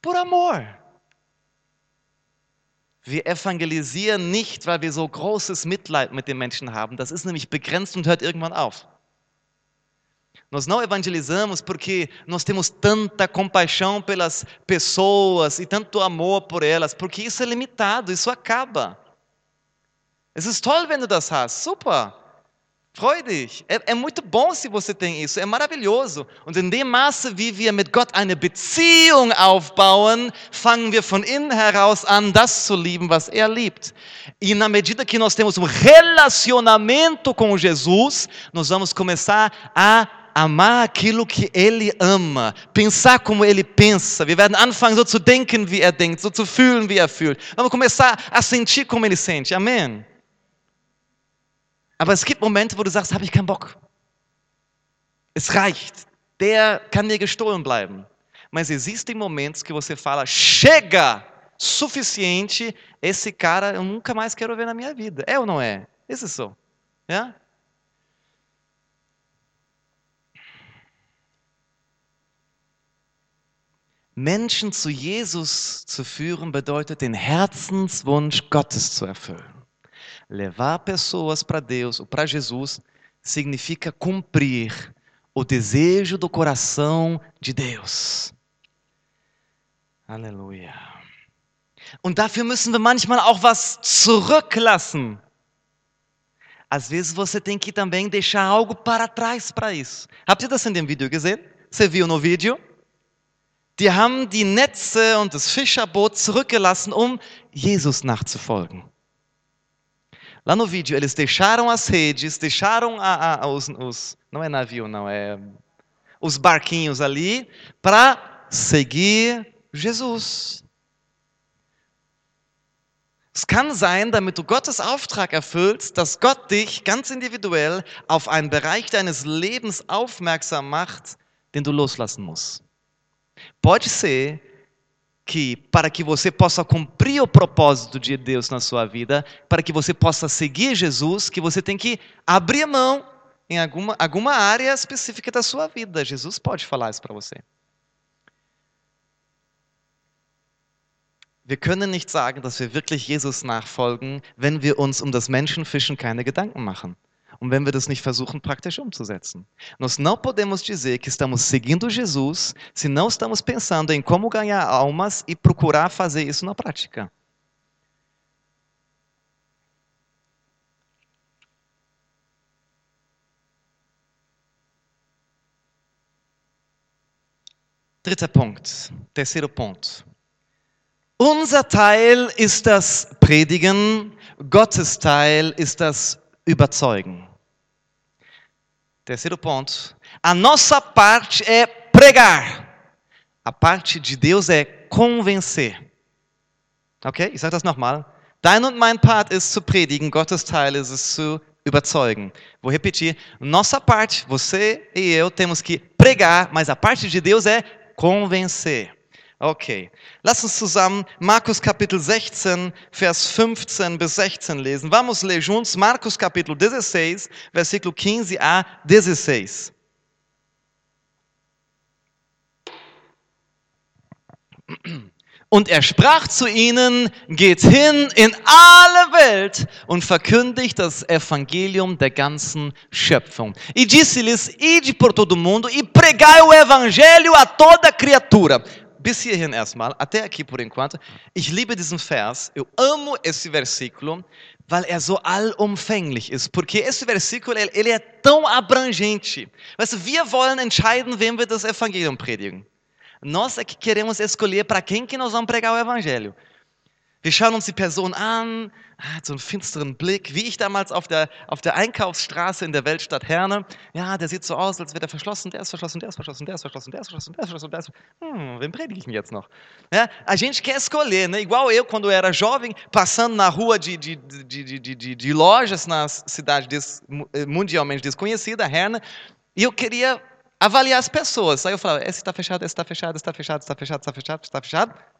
Por amor. Wir evangelisieren nicht, weil wir so großes Mitleid mit den Menschen haben. Das ist nämlich begrenzt und hört irgendwann auf. Nós não evangelizamos porque nós temos tanta compaixão pelas pessoas e tanto amor por elas, porque isso é limitado, isso acaba. Es ist toll, wenn du das hast, super. Freu dich. É, é, muito bom se você tem isso, é maravilhoso. Und in dem Maße, wie wir mit Gott eine Beziehung aufbauen, fangen wir von innen heraus an, das zu lieben, was er liebt. E na medida que nós temos um relacionamento com Jesus, nós vamos começar a amar aquilo que ele ama, pensar como ele pensa. Wir werden anfangen, so zu denken, wie er denkt, so zu fühlen, wie er fühlt. Vamos começar a sentir como ele sente. Amém. Aber es gibt Momente, wo du sagst, habe ich keinen Bock. Es reicht. Der kann mir gestohlen bleiben. Mas existem momentos que você fala, chega, suficiente, esse cara eu nunca mais quero ver na minha vida. É ou não é? Esse sou. Yeah? Menschen zu Jesus zu führen bedeutet, den Herzenswunsch Gottes zu erfüllen. Levar pessoas para Deus ou para Jesus significa cumprir o desejo do coração de Deus. Aleluia. Und dafür müssen wir manchmal auch was zurücklassen. Às vezes você tem que também deixar algo para trás para isso. Habt ihr das in dem Video gesehen? Você viu no vídeo? Die haben die Netze und das Fischerboot zurückgelassen, um Jesus nachzufolgen. Lá no vídeo, eles deixaram as redes, deixaram a, a, os, os, Não é navio, não, é. os barquinhos ali para seguir Jesus. Es kann sein, damit du Gottes Auftrag erfüllst, dass Gott dich ganz individuell auf einen Bereich deines Lebens aufmerksam macht, den du loslassen musst. Pode ser que para que você possa cumprir o propósito de Deus na sua vida, para que você possa seguir Jesus, que você tem que abrir mão em alguma, alguma área específica da sua vida. Jesus pode falar isso para você. Wir können nicht sagen, dass wir wirklich Jesus nachfolgen, wenn wir uns um das Menschenfischen keine Gedanken machen. Und wenn wir das nicht versuchen, praktisch umzusetzen. Nós não podemos dizer que estamos seguindo Jesus se não estamos pensando em como ganhar almas e procurar fazer isso na prática. Dritter Punkt, terceiro ponto. Unser Teil ist das Predigen, Gottes Teil ist das Überzeugen. Terceiro ponto. A nossa parte é pregar. A parte de Deus é convencer. Okay, ich sage das nochmal. Dein und mein Part ist zu predigen, Gottes Teil ist es zu überzeugen. Vou repetir. Nossa parte, você e eu, temos que pregar, mas a parte de Deus é convencer. Okay, lass uns zusammen Markus Kapitel 16, Vers 15 bis 16 lesen. Vamos ler juntos Marcos capítulo 16, versículo 15 a 16. Und er sprach zu ihnen, geht hin in alle Welt und verkündigt das Evangelium der ganzen Schöpfung. E disse-lhes, ide por todo mundo e pregai o evangelho a toda criatura. Bis hierhin erstmal, até aqui por enquanto. Ich liebe diesen Vers, eu amo esse versículo, weil er so allumfänglich ist. Porque esse versículo, ele, é tão abrangente. Weißt du, wir wollen entscheiden, wem wir das Evangelium predigen. Nós é que queremos escolher para quem que nós vamos pregar o evangelho. Wir schauen uns die Person an, hat so einen finsteren Blick, wie ich damals auf der, auf der Einkaufsstraße in der Weltstadt Herne. Ja, der sieht so aus, als wäre der verschlossen, der ist verschlossen, der ist verschlossen, der ist verschlossen, der ist verschlossen, der ist verschlossen, der ist verschlossen. Hum, wem predige ich denn jetzt noch? Ja, a gente quer escolher, né? Igual eu, quando era jovem, passando na rua de, de, de, de, de, de, lojas na cidade des, mundialmente desconhecida, Herne, e eu queria avaliar as pessoas. Aí eu falava, esse está fechado, esse está fechado, esse está fechado, está fechado, está fechado, está fechado.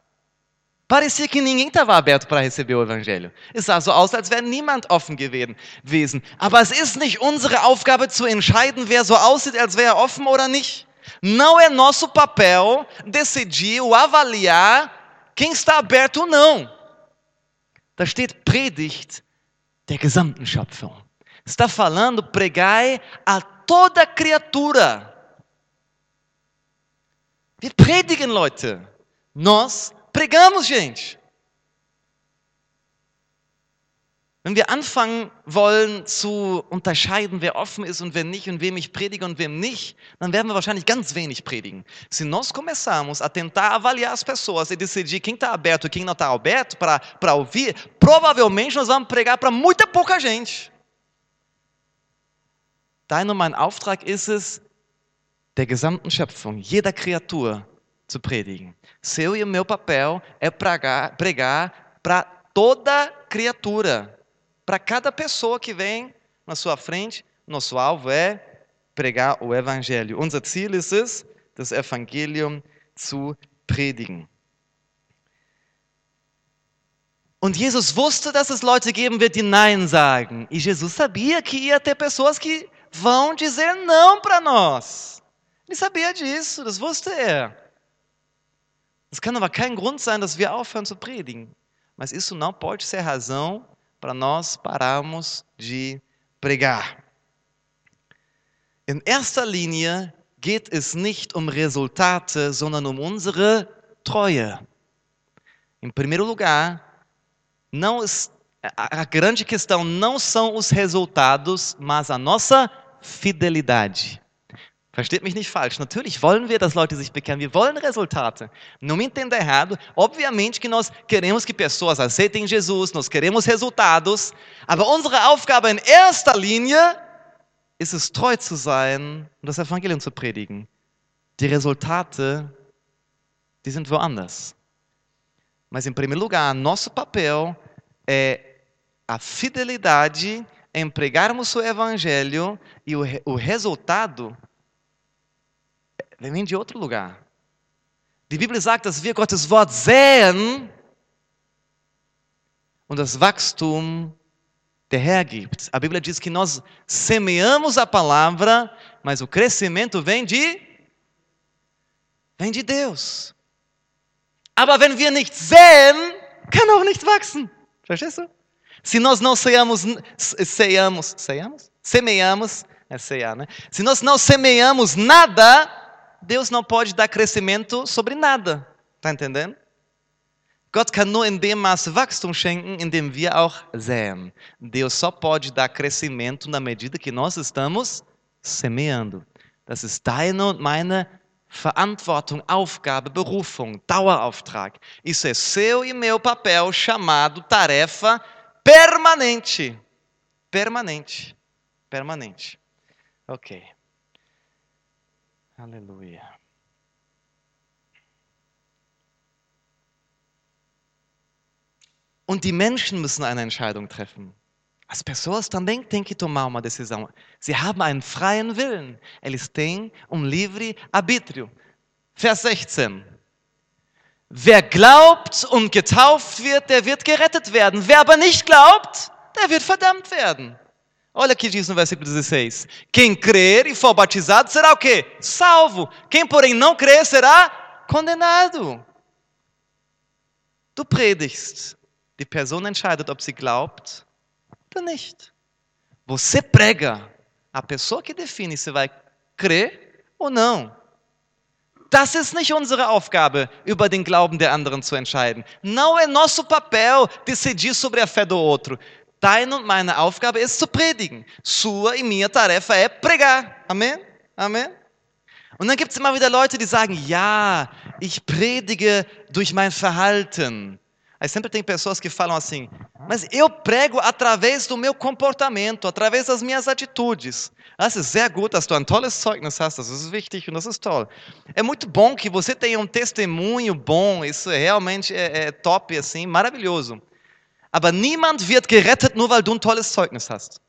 Parecia que ninguém estava aberto para receber o Evangelho. Es sah so aus, als wäre niemand offen gewesen. Aber es ist nicht unsere Aufgabe zu entscheiden, wer so aussieht, als wäre offen oder nicht. Não é nosso papel decidir ou avaliar quem está aberto ou não. Da steht Predigt der gesamten Schöpfung. Está falando pregai a toda criatura. Wir predigen, Leute. Nós pregamos, gente. Wenn wir anfangen wollen zu unterscheiden, wer offen ist und wer nicht und wem ich predige und wem nicht, dann werden wir wahrscheinlich ganz wenig predigen. Se nós começarmos a tentar avaliar as pessoas e decidir quem está aberto e quem não está aberto para ouvir, provavelmente nós vamos pregar para muita pouca gente. Dein und mein Auftrag ist es, der gesamten Schöpfung, jeder Kreatur zu predigen. Seu e meu papel é pregar, pregar para toda criatura, para cada pessoa que vem na sua frente. Nosso alvo é pregar o Evangelho. Unser Ziel ist es, das Evangelium zu predigen. Und Jesus wusste, dass es Leute geben wird, die Nein sagen. E Jesus sabia que ia ter pessoas que vão dizer não para nós. Ele sabia disso, das wusste er. Das kann aber kein Grund sein, dass wir aufhören zu predigen. Mas isso não pode ser razão para nós pararmos de pregar. In erster Linie geht es nicht um Resultate, sondern um unsere Treue. Em primeiro lugar, não a grande questão não são os resultados, mas a nossa fidelidade. Versteht mich nicht falsch. Natürlich wollen wir, dass Leute sich bekehren. Wir wollen. Não me entenda errado. Obviamente que nós queremos que pessoas aceitem Jesus, nós queremos resultados. Aber unsere Aufgabe in erster Linie ist es, treu zu sein und das Evangelium zu predigen. die Resultate, die sind woanders. Mas, em primeiro lugar, nosso papel é a fidelidade em pregarmos o evangelho e o, o resultado vem de outro lugar. Die Bibel sagt, dass wir Gottes Wort säen und das Wachstum der Herr gibt. A Bíblia diz que nós semeamos a palavra, mas o crescimento vem de vem de Deus. Aber wenn wir nicht säen, kann auch nicht wachsen. Verstehst du? Se nós não? Semeamos, é né? Se nós não semeamos nada, Deus não pode dar crescimento sobre nada. Tá entendendo? Gott kann nur in dem Maße Wachstum schenken, in dem wir auch säen. Deus só pode dar crescimento na medida que nós estamos semeando. Das ist deine und meine Verantwortung, Aufgabe, Berufung, Dauerauftrag. Isso é seu e meu papel chamado tarefa permanente. Permanente. Permanente. Ok. Aleluia. Und die Menschen müssen eine Entscheidung treffen. As pessoas também têm que tomar uma decisão. Sie haben einen freien Willen. Eles têm um livre arbítrio. Vers 16. Wer glaubt und getauft wird, der wird gerettet werden. Wer aber nicht glaubt, der wird verdammt werden. Olha aqui diz no versículo 16. Quem crer e for batizado será o quê? Salvo. Quem, porém, não crer será condenado. Du predigst. Die Person entscheidet, ob sie glaubt ou nicht. Você prega. A pessoa que define se vai crer ou não. Das ist nicht unsere Aufgabe, über den Glauben der anderen zu entscheiden. Não é nosso papel decidir sobre a fé do outro. Deine und meine Aufgabe ist zu predigen. Sua e minha tarefa é pregar. Amém? Amém? Und dann gibt es immer wieder Leute, die sagen, ja, ich predige durch mein Verhalten. Aí sempre tem pessoas que falam assim, mas eu prego através do meu comportamento, através das minhas atitudes. Das ist sehr gut, dass du ein tolles Zeugnis hast, das ist wichtig und das ist toll. É muito bom que você tenha um testemunho bom, isso é realmente é, é top, assim, maravilhoso. Aber niemand wird gerettet nur, weil du ein tolles Zeugnis hast.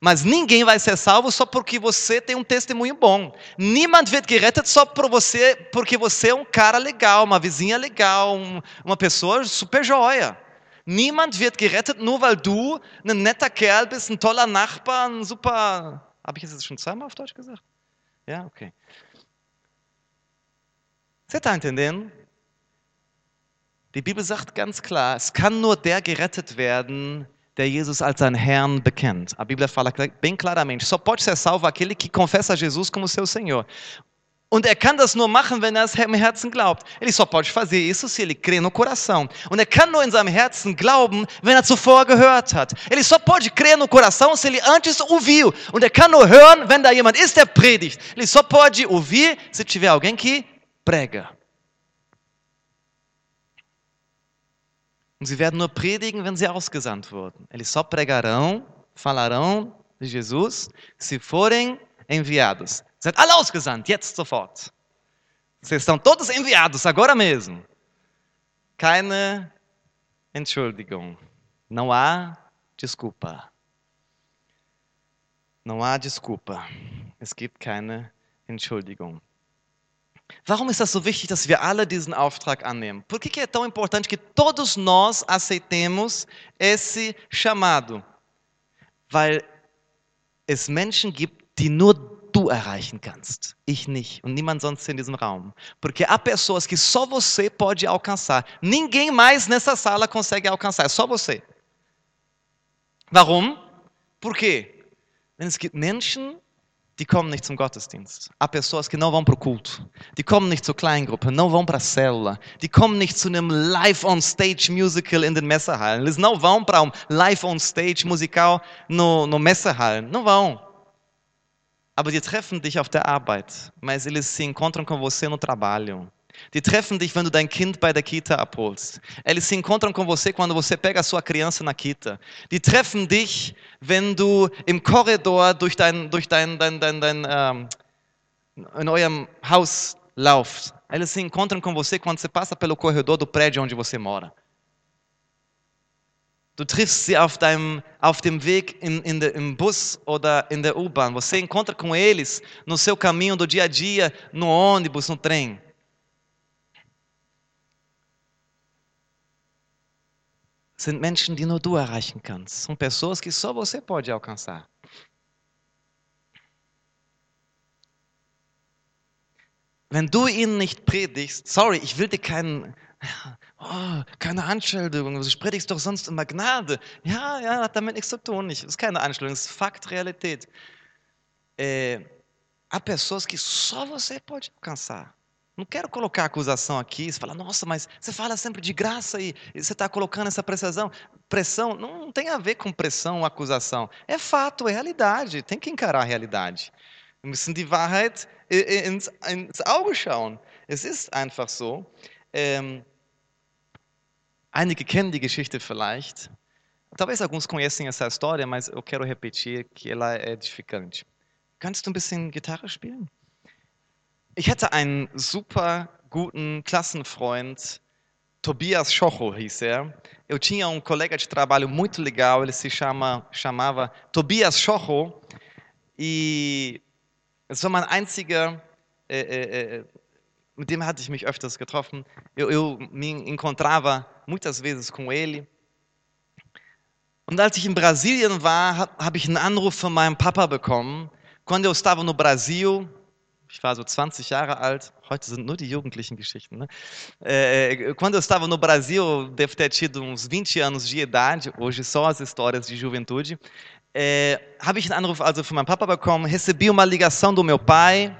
Mas ninguém vai ser salvo só porque você tem um testemunho bom. Niemand wird gerettet só por você, porque você é um cara legal, uma vizinha legal, um, uma pessoa super joia. Niemand wird gerettet nur, weil du ein netter Kerl bist, ein toller Nachbar, ein super. Habe ich das schon zweimal auf Deutsch gesagt? Ja, okay. Você está entendendo? Die Bibel sagt ganz klar, es kann nur der gerettet werden, der Jesus als sein Herrn bekennt. A Bíblia fala bem claramente, só pode ser salvo aquele que confessa Jesus como seu Senhor. Und er kann das nur machen, wenn er es im Herzen glaubt. Ele só pode fazer isso se ele crê no coração. Und er kann nur in seinem Herzen glauben, wenn er zuvor gehört hat. Ele só pode crer no coração se ele antes ouviu. Und er kann nur hören, wenn da jemand ist, der predigt. Ele só pode ouvir se tiver alguém que prega. Und sie werden nur predigen, wenn sie ausgesandt wurden. Eles só pregarão, falarão de Jesus, se forem enviados. Seid alle ausgesandt, jetzt sofort. Vocês estão todos enviados, agora mesmo. Keine Entschuldigung. Não há desculpa. Não há desculpa. Es gibt keine Entschuldigung. Warum ist das so wichtig, dass wir alle diesen Auftrag annehmen? Por que, é tão importante que todos nós aceitemos esse chamado? Weil es Menschen gibt, die nur du erreichen kannst, ich nicht und niemand sonst in diesem Raum. Porque há pessoas que só você pode alcançar. Ninguém mais nessa sala consegue alcançar, é só você. Warum? Por quê? Denn es gibt Menschen, die kommen nicht zum Gottesdienst. Há pessoas que não vão para o culto. Die kommen nicht zur Kleingruppe, não vão para célula. Die kommen nicht zu einem Live-on-Stage-Musical in den Messehallen. Eles não vão para um Live-on-Stage musical no, no Messehallen. Não vão. Aber die treffen dich auf der Arbeit. Mas eles se encontram com você no trabalho. Die treffen dich, wenn du dein Kind bei der Kita abholst. Eles se encontram com você quando você pega a sua criança na Kita. Die treffen dich, wenn du im Korridor durch dein, durch dein, dein, dein, dein, ähm, em eurem Haus lauft. Eles se encontram com você quando você passa pelo corredor do prédio onde você mora. Du triffst sie auf, deinem, auf dem Weg in, in de, im Bus oder in der U-Bahn. Você encontra com eles no seu caminho do dia a dia, no ônibus, no trem. Sind Menschen, die nur du erreichen kannst. São pessoas que só você pode alcançar. Wenn du ihnen nicht predigst, sorry, ich will dir keinen, oh, keine Anschuldigung, du predigst doch sonst immer Gnade. Ja, ja, hat damit nichts zu tun. Das ist keine Anschuldigung, das ist Fakt, Realität. É, há pessoas que só você pode alcançar. Não quero colocar acusação aqui, você fala, nossa, mas você fala sempre de graça e, você está colocando essa pressão. Pressão não, não tem a ver com pressão ou acusação. É fato, é realidade, tem que encarar a realidade. Wir müssen die Wahrheit ins, ins Auge schauen. Es ist einfach so. Ähm, einige kennen die Geschichte vielleicht. Talvez alguns conhecem essa história, mas eu quero repetir que ela é edificante. Kannst du ein bisschen Gitarre spielen? Ich hatte einen super guten Klassenfreund, Tobias Schocho hieß er. Eu tinha um colega de trabalho muito legal, ele se chama, chamava Tobias Schocho. E es war mein einziger, äh, äh, mit dem hatte ich mich öfters getroffen. Eu, eu me encontrava muitas vezes com ele. Und als ich in Brasilien war, habe hab ich einen Anruf von meinem Papa bekommen. Quando eu estava no Brasil, ich war so 20 Jahre alt, heute sind nur die jugendlichen Geschichten? É, quando eu estava no Brasil, devo ter tido uns 20 anos de idade, hoje só as histórias de juventude. É, habe ich einen Anruf also von meinem Papa bekommen, recebi uma ligação do meu pai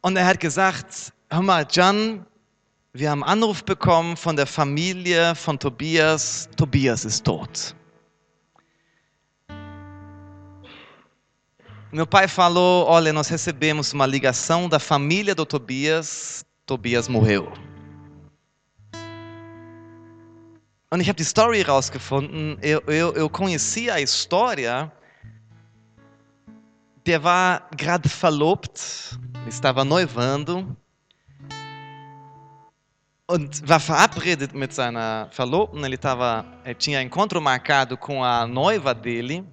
und er hat gesagt, hör mal, Jan, wir haben einen Anruf bekommen von der Familie von Tobias, Tobias ist tot. Meu pai falou: Olha, nós recebemos uma ligação da família do Tobias, Tobias morreu. Und ich habe die Story rausgefunden. Eu, eu, eu conhecia a história. Der war gerade verlobt, estava noivando und war verabredet mit seiner Verlobten. Ele, tava, ele tinha encontro marcado com a noiva dele.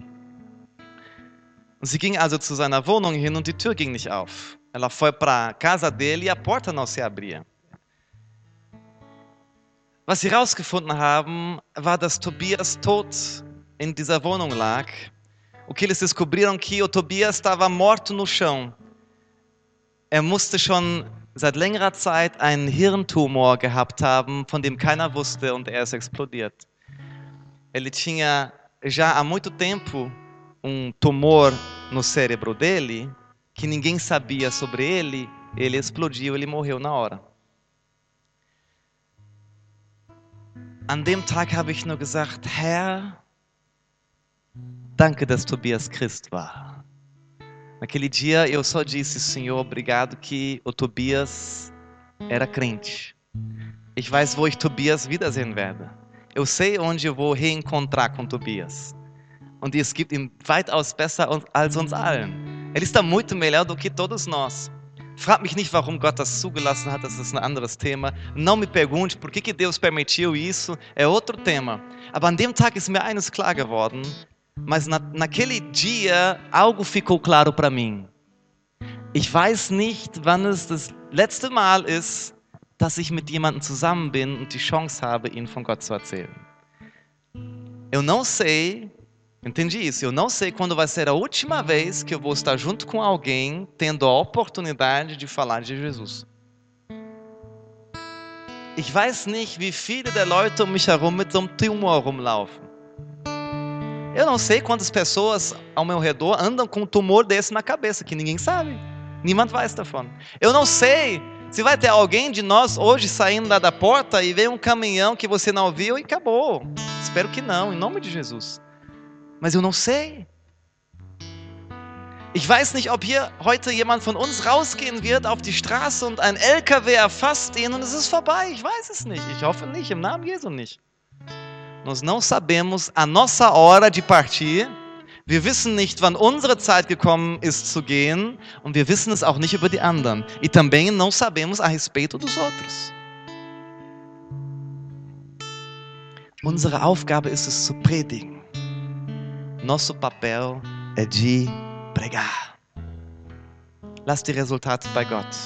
Und sie ging also zu seiner Wohnung hin und die Tür ging nicht auf. Ela foi para a casa dele e a porta não se abria. Was sie herausgefunden haben, war, dass Tobias tot in dieser Wohnung lag. O que eles descobriram que o Tobias estava morto no chão. Er musste schon seit längerer Zeit einen Hirntumor gehabt haben, von dem keiner wusste und er ist explodiert. Ele tinha já há muito tempo um tumor no cérebro dele que ninguém sabia sobre ele, ele explodiu, ele morreu na hora. An dem Tag habe ich nur gesagt, Herr, danke, dass Tobias Christ war. Naquele dia eu só disse, Senhor, obrigado que o Tobias era crente. Ich weiß, wo ich Tobias wiedersehen werde. Eu sei onde eu vou reencontrar com Tobias. Und es gibt ihm weitaus besser als uns allen. Ele está muito melhor do que todos nós. Frag mich nicht, warum Gott das zugelassen hat, das ist ein anderes Thema. Não me pergunte por que, que Deus permitiu isso, é outro tema. Aber an dem Tag ist mir eines klar geworden, mas na, naquele dia algo ficou claro para mim. Ich weiß nicht, wann es das letzte Mal ist, dass ich mit jemandem zusammen bin und die Chance habe, ihnen von Gott zu erzählen. Eu não sei Entendi isso. Eu não sei quando vai ser a última vez que eu vou estar junto com alguém tendo a oportunidade de falar de Jesus. Ich weiß nicht, wie viele der Leute um mich herum mit so einem Tumor rumlaufen. Eu não sei quantas pessoas ao meu redor andam com um tumor desse na cabeça, que ninguém sabe. Niemand weiß davon. Eu não sei se vai ter alguém de nós hoje saindo lá da porta e ver um caminhão que você não viu e acabou. Espero que não, em nome de Jesus. Mas eu não sei. Ich weiß nicht, ob hier heute jemand von uns rausgehen wird auf die Straße und ein LKW erfasst ihn und es ist vorbei. Ich weiß es nicht. Ich hoffe nicht, im Namen Jesu nicht. Nós não sabemos a nossa hora de partir. Wir wissen nicht, wann unsere Zeit gekommen ist zu gehen und wir wissen es auch nicht über die anderen. E também não sabemos a respeito dos outros. Unsere Aufgabe ist es zu predigen. Nosso papel é de pregar. Lass die Resultate bei Gott.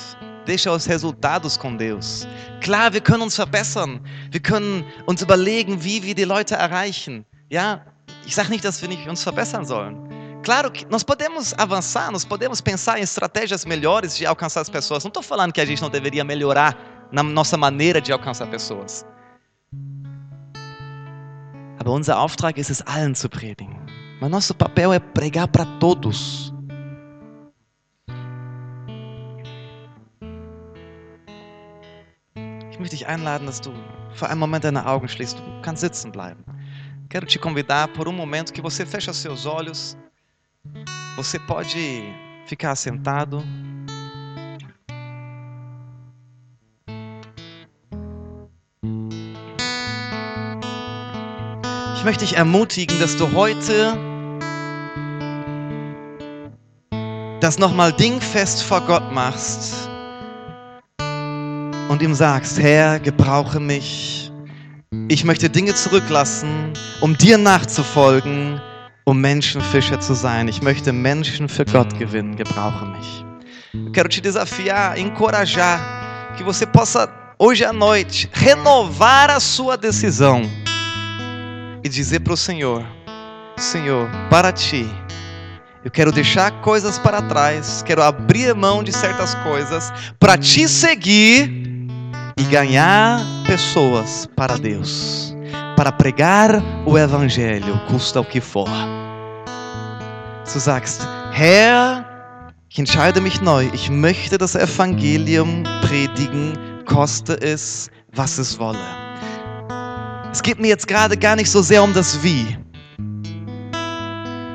Deixa os resultados com Deus. Klar, wir können uns verbessern. Wir können uns überlegen, wie wir die Leute erreichen. Ja, ich sage nicht, dass wir nicht uns verbessern sollen. Claro que nós podemos avançar, nós podemos pensar em estratégias melhores de alcançar as pessoas. Não estou falando que a gente não deveria melhorar na nossa maneira de alcançar pessoas. Aber unser Auftrag ist es, allen zu predigen. Mas nosso papel é pregar para todos. Ich möchte dich einladen, dass du für einen Moment deine Augen schließt. Du kannst sitzen bleiben. Quero te convidar por um momento que você feche seus olhos. Você pode ficar sentado. Ich möchte dich ermutigen, dass du heute das nochmal dingfest vor Gott machst und ihm sagst, Herr, gebrauche mich. Ich möchte Dinge zurücklassen, um dir nachzufolgen, um Menschenfischer zu sein. Ich möchte Menschen für Gott gewinnen. Gebrauche mich. Eu quero te desafiar, encorajar que você possa hoje à noite renovar a sua decisão e dizer para o Senhor: Senhor, para ti, eu quero deixar coisas para trás, quero abrir mão de certas coisas para te seguir e ganhar pessoas para Deus, para pregar o Evangelho, custa o que for. Du sagst, Herr, ich entscheide mich neu, ich möchte das Evangelium predigen, koste es, was es wolle. Es geht mir jetzt gerade gar nicht so sehr um das Wie.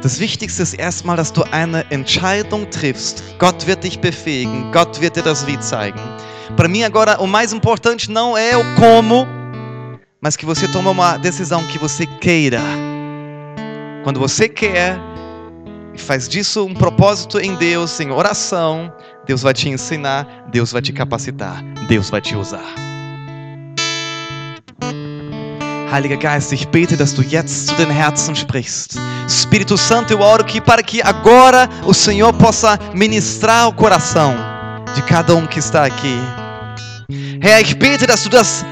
Das Wichtigste ist erstmal, dass du eine Entscheidung triffst. Gott wird dich befähigen, Gott wird dir das Wie zeigen. Para mim agora o mais importante não é o como, mas que você tome uma decisão que você queira. Quando você quer e faz disso um propósito em Deus, em oração, Deus vai te ensinar, Deus vai te capacitar, Deus vai te usar. Heiliger Geist, ich bete, dass du jetzt zu den Herzen sprichst. Espírito Santo, eu oro que para que agora o Senhor possa ministrar o coração de cada um que está aqui. Herr, ich bete, dass du das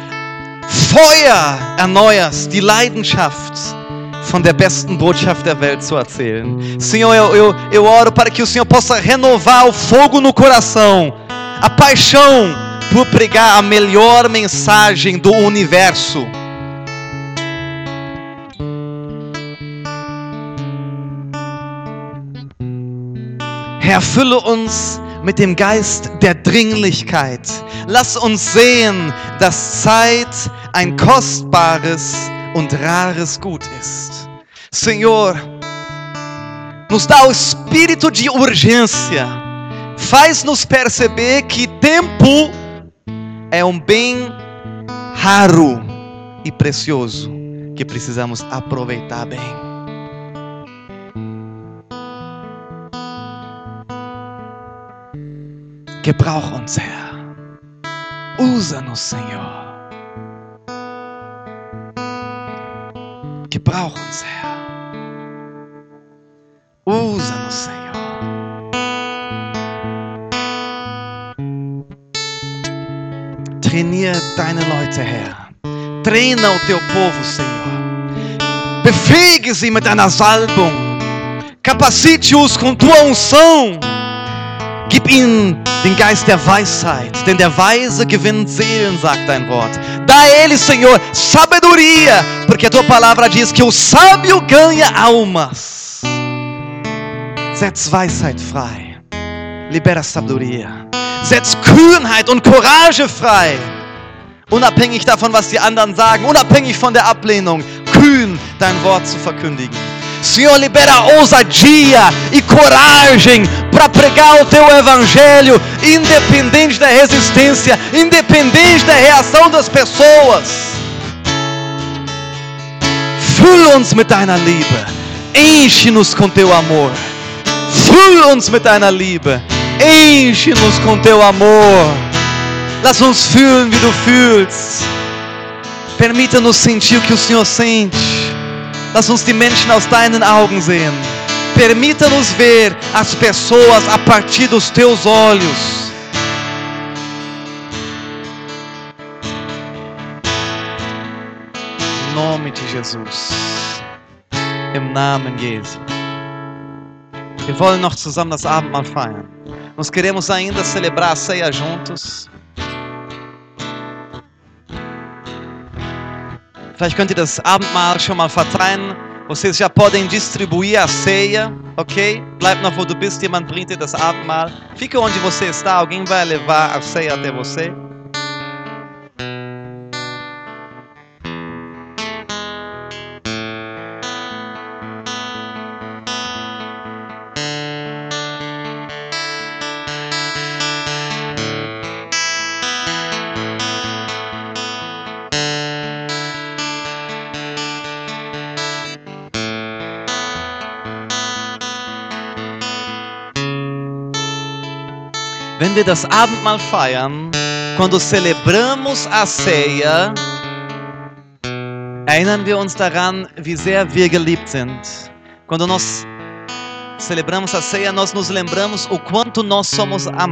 Feuer erneuerst, die Leidenschaft von der besten Botschaft der Welt zu erzählen. Senhor, eu, eu, eu oro para que o Senhor possa renovar o fogo no coração, a paixão por pregar a melhor mensagem do universo. Herr, fülle uns mit dem Geist der Dringlichkeit. Lass uns sehen, dass Zeit ein kostbares und rares Gut ist. Senhor, nos dá o espírito de urgência. Faz-nos perceber que tempo é um bem raro e precioso que precisamos aproveitar bem. Gebrauch uns, Herr. Usa-nos, Senhor. Gebrauch uns, Herr. Usa-nos, Senhor. Trainiere deine Leute, Herr. Treina o teu povo, Senhor. Befähige sie mit deiner Salbung. Capacite-os com tua unção. Gib ihnen den Geist der Weisheit, denn der Weise gewinnt Seelen, sagt dein Wort. Dá a eles, Senhor, sabedoria, porque a tua palavra diz que o sábio ganha almas. Setz Weisheit frei. Libera sabedoria. Setz Kühnheit und Courage frei. Unabhängig davon, was die anderen sagen, unabhängig von der Ablehnung, kühn dein Wort zu verkündigen. Senhor, libera ousadia e coragem para pregar o teu evangelho, independente da resistência, independente da reação das pessoas. Füll uns mit deiner Liebe. Enche-nos com teu amor. Füll uns mit deiner Liebe. Enche-nos com teu amor. Lass uns fühlen, wie du fühlst. Permita-nos sentir o que o Senhor sente. Lass uns die Menschen aus deinen Augen sehen. Permita-nos ver as pessoas a partir dos teus olhos. Em nome de Jesus. Im Namen Jesu. Wir wollen noch zusammen das Abendmahl feiern. Nós queremos ainda celebrar a ceia juntos. Vielleicht könnt ihr das Abendmahl schon mal verteilen. Vocês já podem distribuir a ceia, ok? Bleib noch, wo du bist. Jemand bringt dir das Abendmahl. Fica onde você está. Alguém vai levar a ceia até você. Wir das Abendmahl feiern, quando celebramos a ceia, erinnern wir uns daran, wie sehr wir geliebt sind. Quando nós celebramos a ceia, nós nos lembramos o quanto nós somos amados.